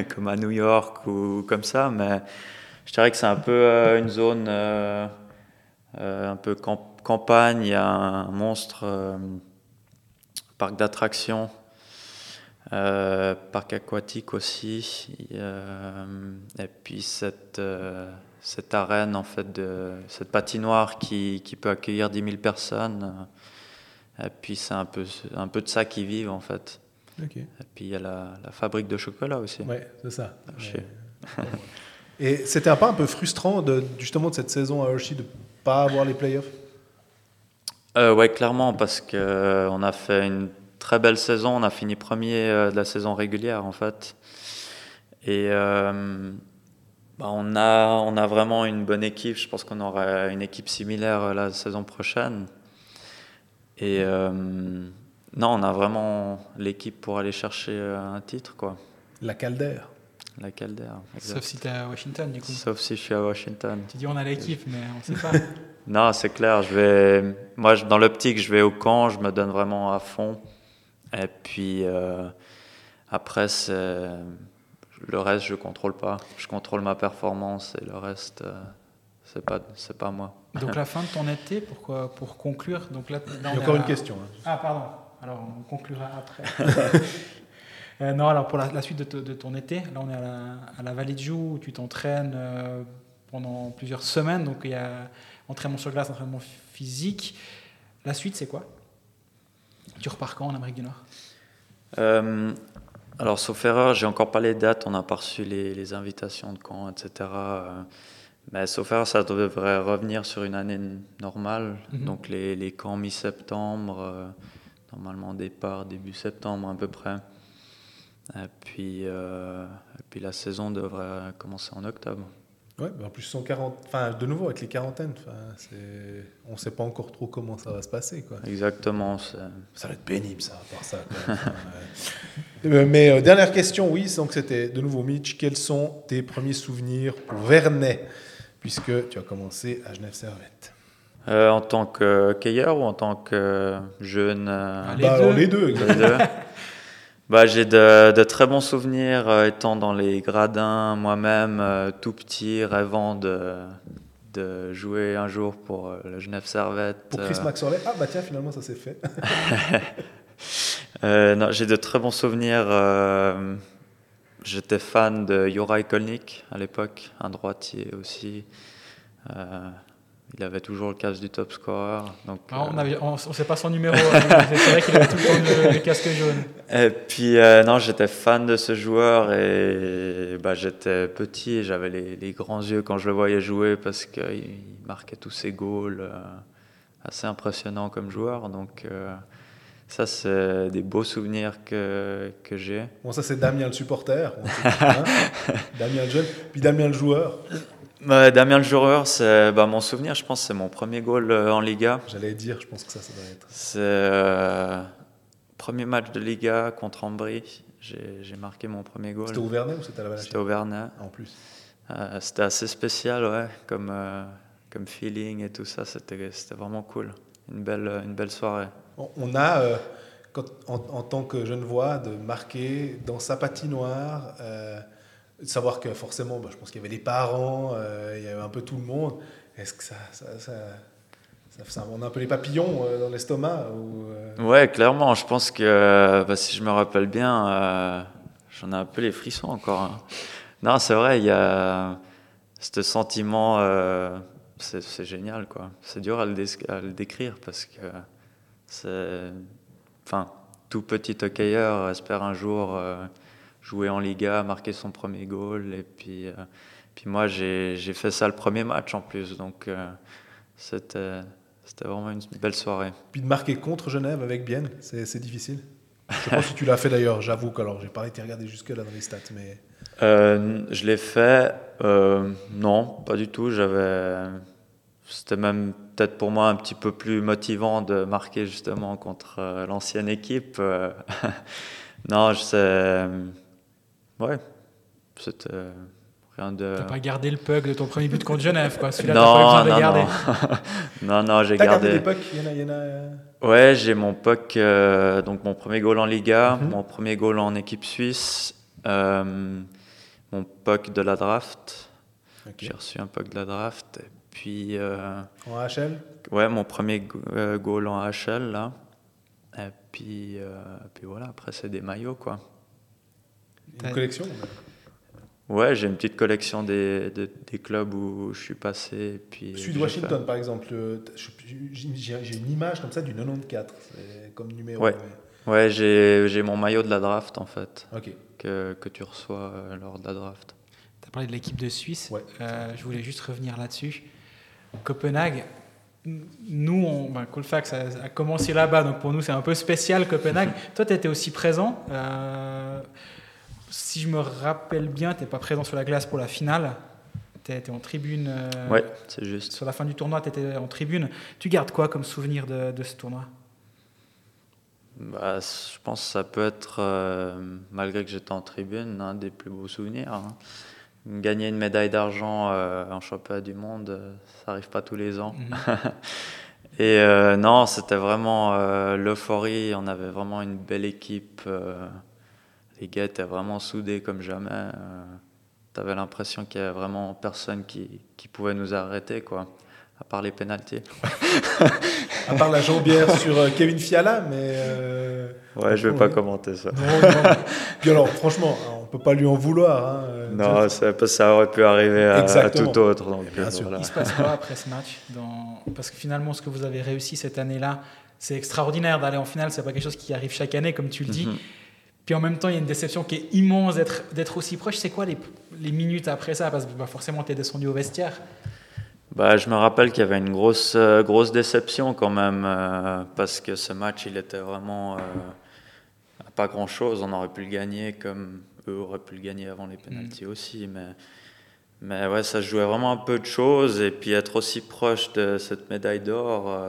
comme à New York ou comme ça, mais je dirais que c'est un peu euh, une zone euh, euh, un peu camp- campagne. Il y a un monstre parc d'attractions, euh, parc aquatique aussi, euh, et puis cette euh, cette arène en fait de cette patinoire qui, qui peut accueillir 10 000 personnes. et puis c'est un peu, un peu de ça qu'ils vivent en fait. ok. Et puis il y a la, la fabrique de chocolat aussi. Ouais, c'est ça. Et c'était un pas un peu frustrant de, justement de cette saison à Hershey de pas avoir les playoffs? Euh, ouais, clairement, parce que euh, a fait une très belle saison. On a fini premier euh, de la saison régulière en fait. Et euh, bah, on, a, on a vraiment une bonne équipe. Je pense qu'on aura une équipe similaire la saison prochaine. Et euh, non, on a vraiment l'équipe pour aller chercher un titre, quoi. La Calder. La Calder. exact. Sauf si tu es à Washington, du coup. Sauf si je suis à Washington. Tu dis on a l'équipe, mais on sait pas. Non, c'est clair. Je vais, moi, dans l'optique, je vais au camp, je me donne vraiment à fond. Et puis euh, après, c'est le reste, je contrôle pas. Je contrôle ma performance et le reste, euh, c'est pas, c'est pas moi. Donc la fin de ton été, pourquoi, pour conclure. Donc là, là, Il y a encore à une question. hein. Ah, pardon. Alors, on conclura après. Euh, non, alors pour la, la suite de, te- de ton été, là, on est à la, à la Vallée de Joux, où tu t'entraînes euh, pendant plusieurs semaines. Donc, il y a entraînement sur glace, entraînement physique. La suite, c'est quoi? Tu repars quand en Amérique du Nord? Euh, alors, sauf erreur, j'ai encore pas les dates. On n'a pas reçu les, les invitations de camp, etc. Mais sauf erreur, ça devrait revenir sur une année normale. Mhm. Donc, les, les camps mi-septembre, normalement départ début septembre à peu près. Et puis, euh, et puis la saison devrait commencer en octobre. Ouais, mais en plus 140, enfin de nouveau avec les quarantaines, enfin, on sait pas encore trop comment ça va se passer quoi. Exactement. Ça va être pénible ça, à part ça. Enfin. Euh, Mais euh, dernière question, oui, donc c'était de nouveau Mitch. Quels sont tes premiers souvenirs pour Vernet, puisque tu as commencé à Genève Servette? Euh, en tant que cueilleur ou en tant que jeune euh, Allez. Les Bah, alors, deux. les deux. Les deux. Bah, j'ai de, de très bons souvenirs euh, étant dans les gradins moi-même, euh, tout petit, rêvant de, de jouer un jour pour euh, le Genève Servette. Pour Chris Maxorley, ah bah tiens, finalement ça s'est fait. non, j'ai de très bons souvenirs. J'étais fan de Juraj Kolnik à l'époque, un droitier aussi. Euh, il avait toujours le casque du top scorer. Donc, Ah, On euh, ne on, sait pas son numéro. hein, c'est vrai qu'il avait tout le temps le, le casque jaune. Et puis, euh, non, j'étais fan de ce joueur et bah, j'étais petit et j'avais les, les grands yeux quand je le voyais jouer parce qu'il marquait tous ses goals. euh, assez impressionnant comme joueur. Donc, euh, ça, c'est des beaux souvenirs que, que j'ai. Bon, ça c'est Damien le supporter, hein Damien le jeune, puis Damien le joueur. Bah, Damien le joueur, c'est bah, mon souvenir, je pense, c'est mon premier goal euh, en Liga. J'allais dire, je pense que ça, ça doit être. C'est euh, premier match de Liga contre Ambry. J'ai marqué mon premier goal. C'était au Vernet ou c'était à la C'était Valachie au Vernet. En plus. Euh, c'était assez spécial, ouais, comme, euh, comme feeling et tout ça. C'était c'était vraiment cool. Une belle, une belle soirée. On- a, euh, quand, en, en tant que jeune voix, de marquer dans sa patinoire, savoir que forcément, bah, je pense qu'il y avait les parents, euh, il y avait un peu tout le monde. Est-ce que ça, ça, ça, ça, on a un peu les papillons euh, dans l'estomac ou, euh, Ouais, clairement, je pense que bah, si je me rappelle bien, j'en ai un peu les frissons encore. hein. Non, c'est vrai, il y a ce sentiment, c'est génial, quoi. C'est dur à le, à le décrire parce que c'est. Enfin, tout petit hockeyeur espère un jour jouer en Liga, marquer son premier goal. Et puis, euh, puis moi, j'ai fait ça le premier match en plus. Donc, euh, c'était vraiment une belle soirée. Puis de marquer contre Genève avec Bienne, c'est difficile. Je pas si tu l'as fait d'ailleurs, j'avoue que alors j'ai pas été regarder jusque-là dans les stats, mais Euh, je l'ai fait. euh, non, pas du tout. J'avais. C'était même peut-être pour moi un petit peu plus motivant de marquer justement contre l'ancienne équipe. non, je sais. Ouais, c'était rien de. T'as pas gardé le puck de ton premier but contre Genève, quoi. Celui-là, t'as pas besoin de non, garder. non, non, j'ai T'as gardé gardé. des pucks Il y en a. il y en a, euh, Ouais, j'ai mon puck, euh, donc mon premier goal en Liga, Mhm. mon premier goal en équipe suisse, euh, mon puck de la draft. J'ai reçu un puck de la draft. Et puis, euh, En HL ouais, mon premier go- euh, goal en HL, là. Et puis, euh, puis voilà, après, c'est des maillots, quoi. Une collection Ouais, j'ai une petite collection des, des, des clubs où je suis passé. Puis Celui de j'ai Washington, par exemple, euh, j'ai une image comme ça du 94, c'est comme numéro. Ouais. Ouais, j'ai j'ai mon maillot de la draft, en fait, mais- Ok. que, que tu reçois euh, lors de la draft. Tu as parlé de l'équipe de Suisse. Ouais. Euh, je voulais juste revenir là-dessus. Copenhague, nous, on, ben, Colfax a, a commencé là-bas, donc pour nous, c'est un peu spécial, Copenhague. Toi, tu étais aussi présent. Euh, si je me rappelle bien, tu n'es pas présent sur la glace pour la finale. Tu étais en tribune. euh, Ouais, c'est juste. Sur la fin du tournoi, tu étais en tribune. Tu gardes quoi comme souvenir de, de ce tournoi? Bah, je pense que ça peut être, euh, malgré que j'étais en tribune, un des plus beaux souvenirs. hein. Gagner une médaille d'argent euh, en championnat du monde, euh, ça arrive pas tous les ans. Mhm. Et non, c'était vraiment l'euphorie. On avait vraiment une belle équipe. Euh, les gars étaient vraiment soudés comme jamais. tu avais l'impression qu'il y avait vraiment personne qui, qui pouvait nous arrêter, quoi, à part les pénalties. À part la jambière sur euh, Kevin Fiala, mais. euh, Ouais, je vais pas commenter ça. Non, non. Puis alors, franchement, on peut pas lui en vouloir. hein, euh, Non, c'est parce que ça aurait pu arriver à, tout autre. Donc, Bien euh, sûr. voilà. Il se passe quoi après ce match dans... Parce que finalement, ce que vous avez réussi cette année-là, c'est extraordinaire d'aller en finale. C'est pas quelque chose qui arrive chaque année, comme tu le dis. Mhm. Puis en même temps, il y a une déception qui est immense d'être aussi proche. C'est quoi les, les minutes après ça? Parce que bah, forcément, tu es descendu au vestiaire. Bah, je me rappelle qu'il y avait une grosse, euh, grosse déception quand même, euh, parce que ce match, il était vraiment euh, pas grand-chose. On aurait pu le gagner comme eux auraient pu le gagner avant les pénalties aussi. Mais, mais ouais, ça jouait vraiment un peu de choses. Et puis être aussi proche de cette médaille d'or,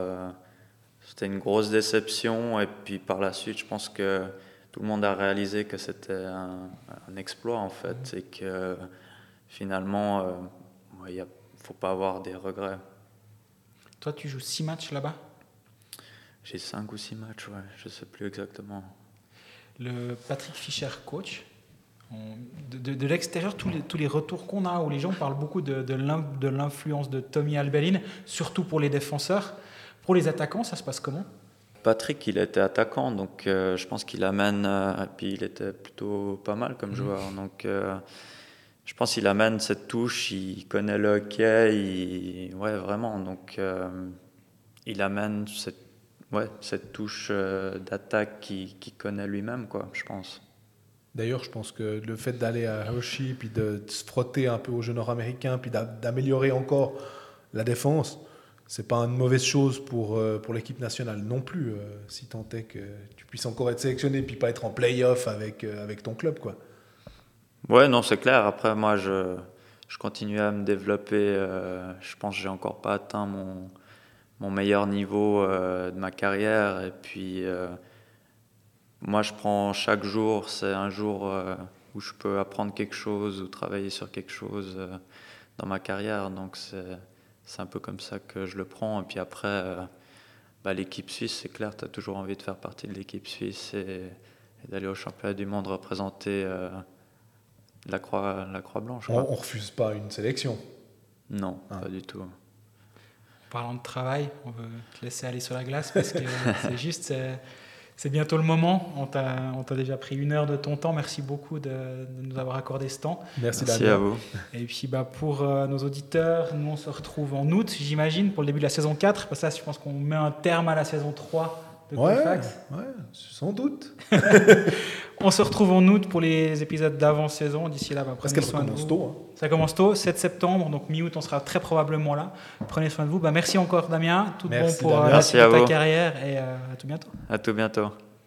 c'était une grosse déception. Et puis par la suite, je pense que tout le monde a réalisé que c'était un, un exploit en fait. Et que finalement, euh, il a faut pas avoir des regrets. Toi, tu joues six matchs là-bas? J'ai cinq ou six matchs, ouais, je sais plus exactement. Le Patrick Fischer, coach, on- de, de- de l'extérieur, tous les, tous les retours qu'on a, où les gens parlent beaucoup de, de l'influence de Tommy Albelin, surtout pour les défenseurs. Pour les attaquants, ça se passe comment? Patrick, il était attaquant, donc euh, je pense qu'il amène, euh, et puis il était plutôt pas mal comme joueur, donc euh, je pense qu'il amène cette touche, il connaît le hockey, il- ouais vraiment, donc il amène cette, ouais, cette touche d'attaque qu'il connaît lui-même, quoi, je pense. D'ailleurs, je pense que le fait d'aller à Hershey, puis de, de se frotter un peu au jeu nord-américain, puis d'a- d'améliorer encore la défense, c'est pas une mauvaise chose pour, euh, pour l'équipe nationale non plus, euh, si tant est que tu puisses encore être sélectionné, puis pas être en play-off avec, euh, avec ton club. Quoi. Ouais, non, c'est clair. Après, moi, je, je continue à me développer. je pense que j'ai encore pas atteint mon, mon meilleur niveau de ma carrière. Et puis, moi, je prends chaque jour, c'est un jour où je peux apprendre quelque chose ou travailler sur quelque chose dans ma carrière. Donc, c'est c'est un peu comme ça que je le prends. Et puis après, euh, bah, l'équipe suisse, c'est clair, tu as toujours envie de faire partie de l'équipe suisse et, et d'aller au championnat du monde représenter. euh, la croix, la croix blanche. On, on refuse pas une sélection. Non, Ah. pas du tout. Parlant de travail, on veut te laisser aller sur la glace parce que c'est juste, c'est- bientôt le moment. On t'a déjà pris une heure de ton temps. Merci beaucoup de, de nous avoir accordé ce temps. Merci, à vous. Et puis bah, pour euh, nos auditeurs, nous on se retrouve en août, j'imagine, pour le début de la saison 4. Parce que là, je pense qu'on met un terme à la saison 3 de Ouais, Colfax. ouais, sans doute. On se retrouve en août pour les épisodes d'avant-saison. D'ici là, bah, Parce prenez qu'elle vous. tôt. hein. Ça commence tôt, 7 septembre, donc mi-août, on sera très probablement là. Prenez soin de vous. Bah, merci encore, Damien. Tout Merci, bon pour euh, Damien. la Merci suite à de ta vous. carrière et euh, à tout bientôt. À tout bientôt.